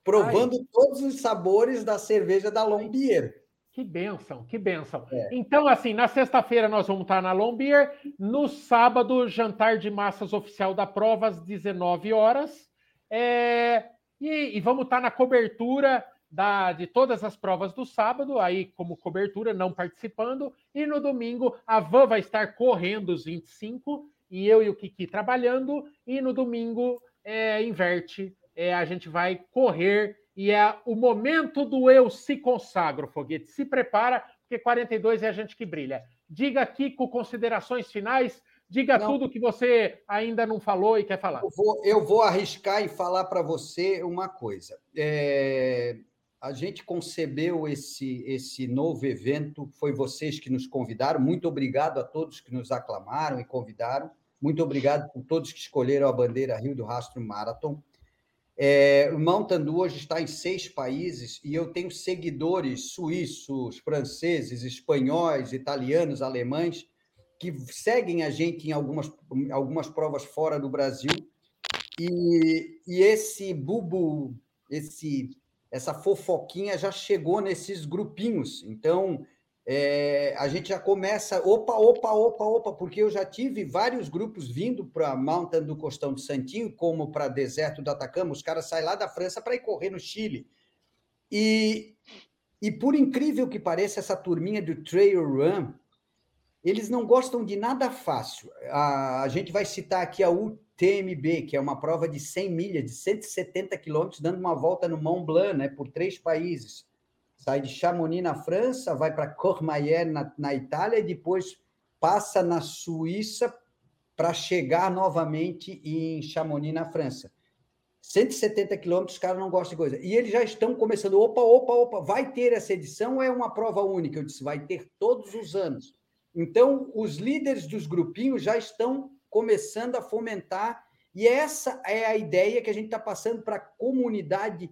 S2: provando Ai. todos os sabores da cerveja da Lombier.
S1: Que benção, que benção. É. Então, assim, na sexta-feira nós vamos estar na Lombier, no sábado, jantar de massas oficial da prova às 19 horas. É, e, e, vamos estar na cobertura da, de todas as provas do sábado, aí como cobertura, não participando. E no domingo, a Van vai estar correndo os 25 e eu e o Kiki trabalhando, e no domingo é, inverte, é, a gente vai correr, e é o momento do eu se consagro, Foguete. Se prepara, porque 42 é a gente que brilha. Diga, Kiko, considerações finais. Diga não, tudo que você ainda não falou e quer falar.
S2: Eu vou, eu vou arriscar e falar para você uma coisa. É, a gente concebeu esse, esse novo evento, foi vocês que nos convidaram. Muito obrigado a todos que nos aclamaram e convidaram. Muito obrigado por todos que escolheram a bandeira Rio do Rastro Marathon. É, o Mountain hoje está em seis países e eu tenho seguidores suíços, franceses, espanhóis, italianos, alemães que seguem a gente em algumas, algumas provas fora do Brasil. E, e esse bubu, esse essa fofoquinha já chegou nesses grupinhos. Então, é, a gente já começa, opa, opa, opa, opa, porque eu já tive vários grupos vindo para Mountain do Costão de Santinho, como para Deserto do Atacama, os caras saem lá da França para ir correr no Chile. E, e por incrível que pareça, essa turminha do Trail Run, eles não gostam de nada fácil. A, a gente vai citar aqui a TMB, que é uma prova de 100 milhas, de 170 quilômetros, dando uma volta no Mont Blanc, né, por três países. Sai de Chamonix, na França, vai para Courmayeur, na, na Itália, e depois passa na Suíça para chegar novamente em Chamonix, na França. 170 quilômetros, os caras não gostam de coisa. E eles já estão começando, opa, opa, opa, vai ter essa edição ou é uma prova única? Eu disse, vai ter todos os anos. Então, os líderes dos grupinhos já estão começando a fomentar, e essa é a ideia que a gente está passando para a comunidade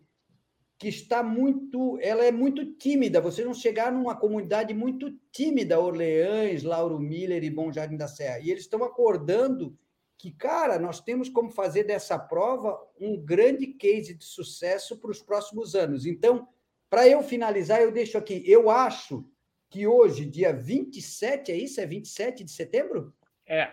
S2: que está muito, ela é muito tímida. Vocês vão chegar numa comunidade muito tímida, Orleans, Lauro Miller e Bom Jardim da Serra, e eles estão acordando que, cara, nós temos como fazer dessa prova um grande case de sucesso para os próximos anos. Então, para eu finalizar, eu deixo aqui. Eu acho que hoje, dia 27, é isso? É 27 de setembro?
S1: É.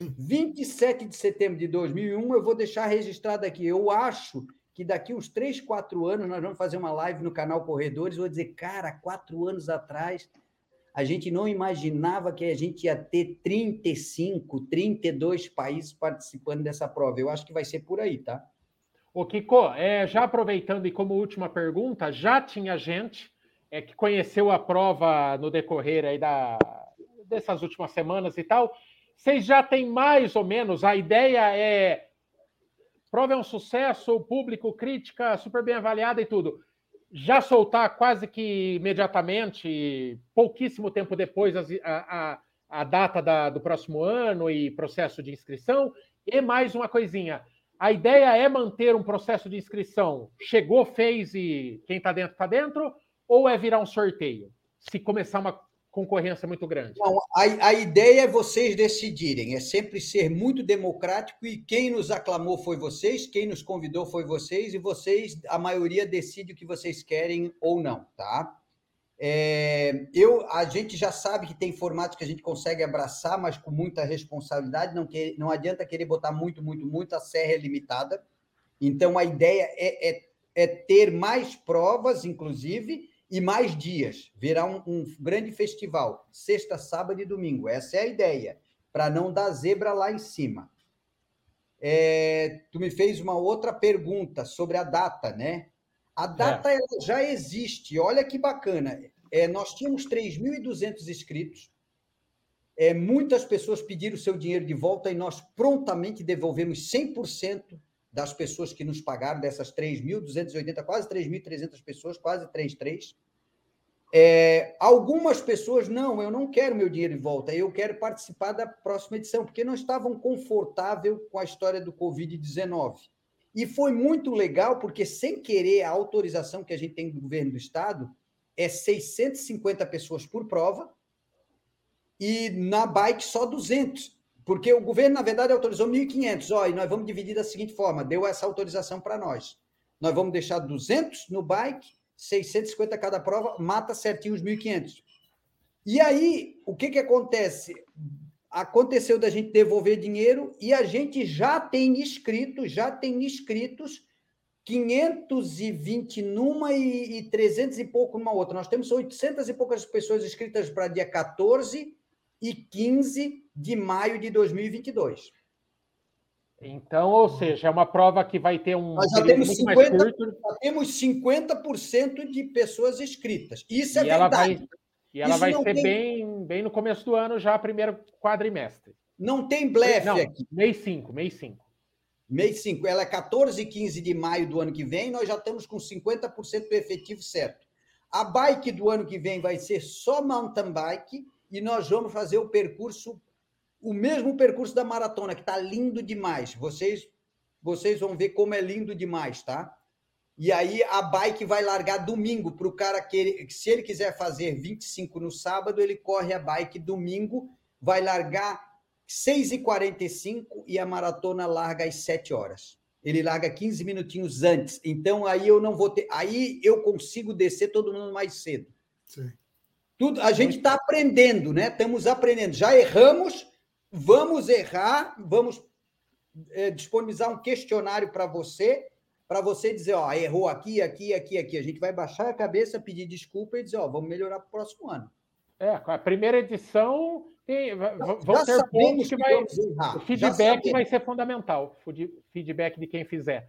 S2: 27 de setembro de 2001, eu vou deixar registrado aqui. Eu acho que daqui uns 3, 4 anos nós vamos fazer uma live no canal Corredores. Vou dizer, cara, quatro anos atrás a gente não imaginava que a gente ia ter 35, 32 países participando dessa prova. Eu acho que vai ser por aí, tá?
S1: Ô, Kiko, é, já aproveitando e como última pergunta, já tinha gente é, que conheceu a prova no decorrer aí da, dessas últimas semanas e tal, vocês já têm mais ou menos, a ideia é. Prova é um sucesso, público, crítica super bem avaliada e tudo. Já soltar quase que imediatamente, pouquíssimo tempo depois, a, a, a data da, do próximo ano e processo de inscrição. E mais uma coisinha: a ideia é manter um processo de inscrição. Chegou, fez e quem está dentro está dentro? Ou é virar um sorteio? Se começar uma concorrência muito grande?
S2: Não, a, a ideia é vocês decidirem, é sempre ser muito democrático e quem nos aclamou foi vocês, quem nos convidou foi vocês e vocês, a maioria decide o que vocês querem ou não, tá? É, eu, a gente já sabe que tem formatos que a gente consegue abraçar, mas com muita responsabilidade. Não, que, não adianta querer botar muito, muito, muito. A serra é limitada. Então, a ideia é, é, é ter mais provas, inclusive, e mais dias. Virá um, um grande festival, sexta, sábado e domingo. Essa é a ideia, para não dar zebra lá em cima. É, tu me fez uma outra pergunta sobre a data, né? A data é. já existe. Olha que bacana. É, nós tínhamos 3.200 inscritos. É, muitas pessoas pediram o seu dinheiro de volta e nós prontamente devolvemos 100% das pessoas que nos pagaram, dessas 3.280, quase 3.300 pessoas, quase 3.300. É, algumas pessoas, não, eu não quero meu dinheiro de volta, eu quero participar da próxima edição, porque não estavam confortáveis com a história do Covid-19. E foi muito legal, porque sem querer, a autorização que a gente tem do governo do estado é 650 pessoas por prova, e na bike só 200. Porque o governo, na verdade, autorizou 1.500. Ó, e nós vamos dividir da seguinte forma: deu essa autorização para nós. Nós vamos deixar 200 no bike, 650 cada prova, mata certinho os 1.500. E aí, o que, que acontece? Aconteceu da gente devolver dinheiro e a gente já tem inscritos, já tem inscritos 520 numa e, e 300 e pouco numa outra. Nós temos 800 e poucas pessoas inscritas para dia 14 e 15 de maio de 2022.
S1: Então, ou seja, é uma prova que vai ter um.
S2: Nós já temos, 50, já temos 50% de pessoas inscritas. Isso é
S1: e
S2: verdade.
S1: Ela vai, e ela Isso vai ser tem... bem, bem no começo do ano, já primeiro quadrimestre.
S2: Não tem blefe
S1: não,
S2: aqui.
S1: Mês 5, mês 5.
S2: Mês 5, ela é 14 e 15 de maio do ano que vem, nós já estamos com 50% do efetivo certo. A bike do ano que vem vai ser só mountain bike e nós vamos fazer o percurso, o mesmo percurso da maratona, que está lindo demais. Vocês, vocês vão ver como é lindo demais, tá? E aí a bike vai largar domingo para o cara que, ele, se ele quiser fazer 25 no sábado, ele corre a bike domingo, vai largar 6h45 e a maratona larga às 7 horas. Ele larga 15 minutinhos antes. Então aí eu não vou ter. Aí eu consigo descer todo mundo mais cedo. Sim. Tudo, a gente está aprendendo, né? Estamos aprendendo. Já erramos, vamos errar, vamos é, disponibilizar um questionário para você para você dizer, ó, errou aqui, aqui, aqui, aqui. A gente vai baixar a cabeça, pedir desculpa e dizer, ó, vamos melhorar para o próximo ano.
S1: É, a primeira edição tem, vão ter pontos que vai. O feedback vai ser fundamental. Feedback de quem fizer.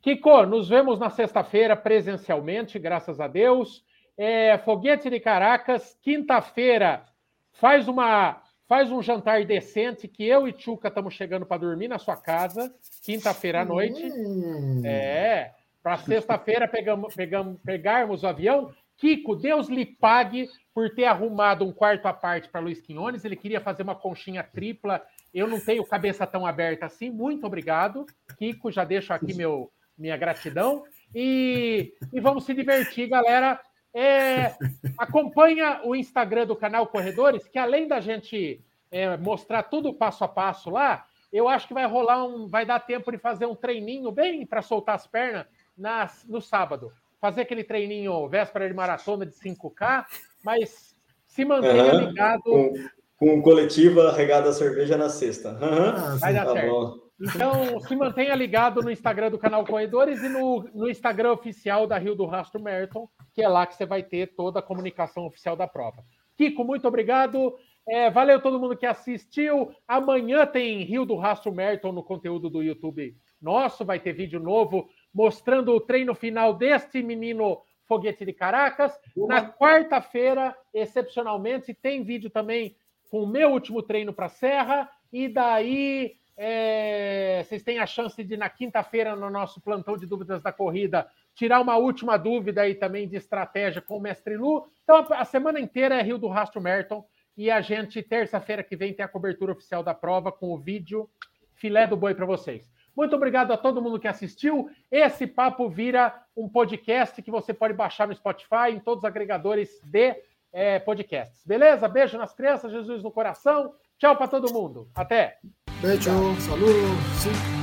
S1: Kiko, nos vemos na sexta-feira presencialmente, graças a Deus. É, Foguete de Caracas, quinta-feira, faz uma faz um jantar decente que eu e Tchuca estamos chegando para dormir na sua casa, quinta-feira à noite. Hum. É, para sexta-feira pegamos, pegamos, pegarmos o avião. Kiko, Deus lhe pague por ter arrumado um quarto à parte para Luiz Quinones. Ele queria fazer uma conchinha tripla. Eu não tenho cabeça tão aberta assim. Muito obrigado. Kiko, já deixo aqui meu, minha gratidão. E, e vamos se divertir, galera. É, acompanha o Instagram do canal Corredores, que além da gente é, mostrar tudo passo a passo lá, eu acho que vai rolar um. Vai dar tempo de fazer um treininho bem para soltar as pernas nas, no sábado. Fazer aquele treininho véspera de maratona de 5K, mas se mantenha uhum. ligado.
S3: Com, com coletiva regada a cerveja na sexta.
S1: Uhum. vai dar tá certo. Bom. Então, se mantenha ligado no Instagram do canal Corredores e no, no Instagram oficial da Rio do Rastro Merton, que é lá que você vai ter toda a comunicação oficial da prova. Kiko, muito obrigado. É, valeu todo mundo que assistiu. Amanhã tem Rio do Rastro Merton no conteúdo do YouTube nosso. Vai ter vídeo novo mostrando o treino final deste menino Foguete de Caracas. Na quarta-feira, excepcionalmente, tem vídeo também com o meu último treino para Serra. E daí é, vocês têm a chance de, na quinta-feira, no nosso plantão de dúvidas da corrida, tirar uma última dúvida aí também de estratégia com o Mestre Lu. Então, a semana inteira é Rio do Rastro Merton. E a gente, terça-feira que vem, tem a cobertura oficial da prova com o vídeo filé do boi para vocês. Muito obrigado a todo mundo que assistiu. Esse papo vira um podcast que você pode baixar no Spotify, em todos os agregadores de é, podcasts. Beleza? Beijo nas crianças, Jesus no coração. Tchau para todo mundo. Até!
S5: Beijo, saludos.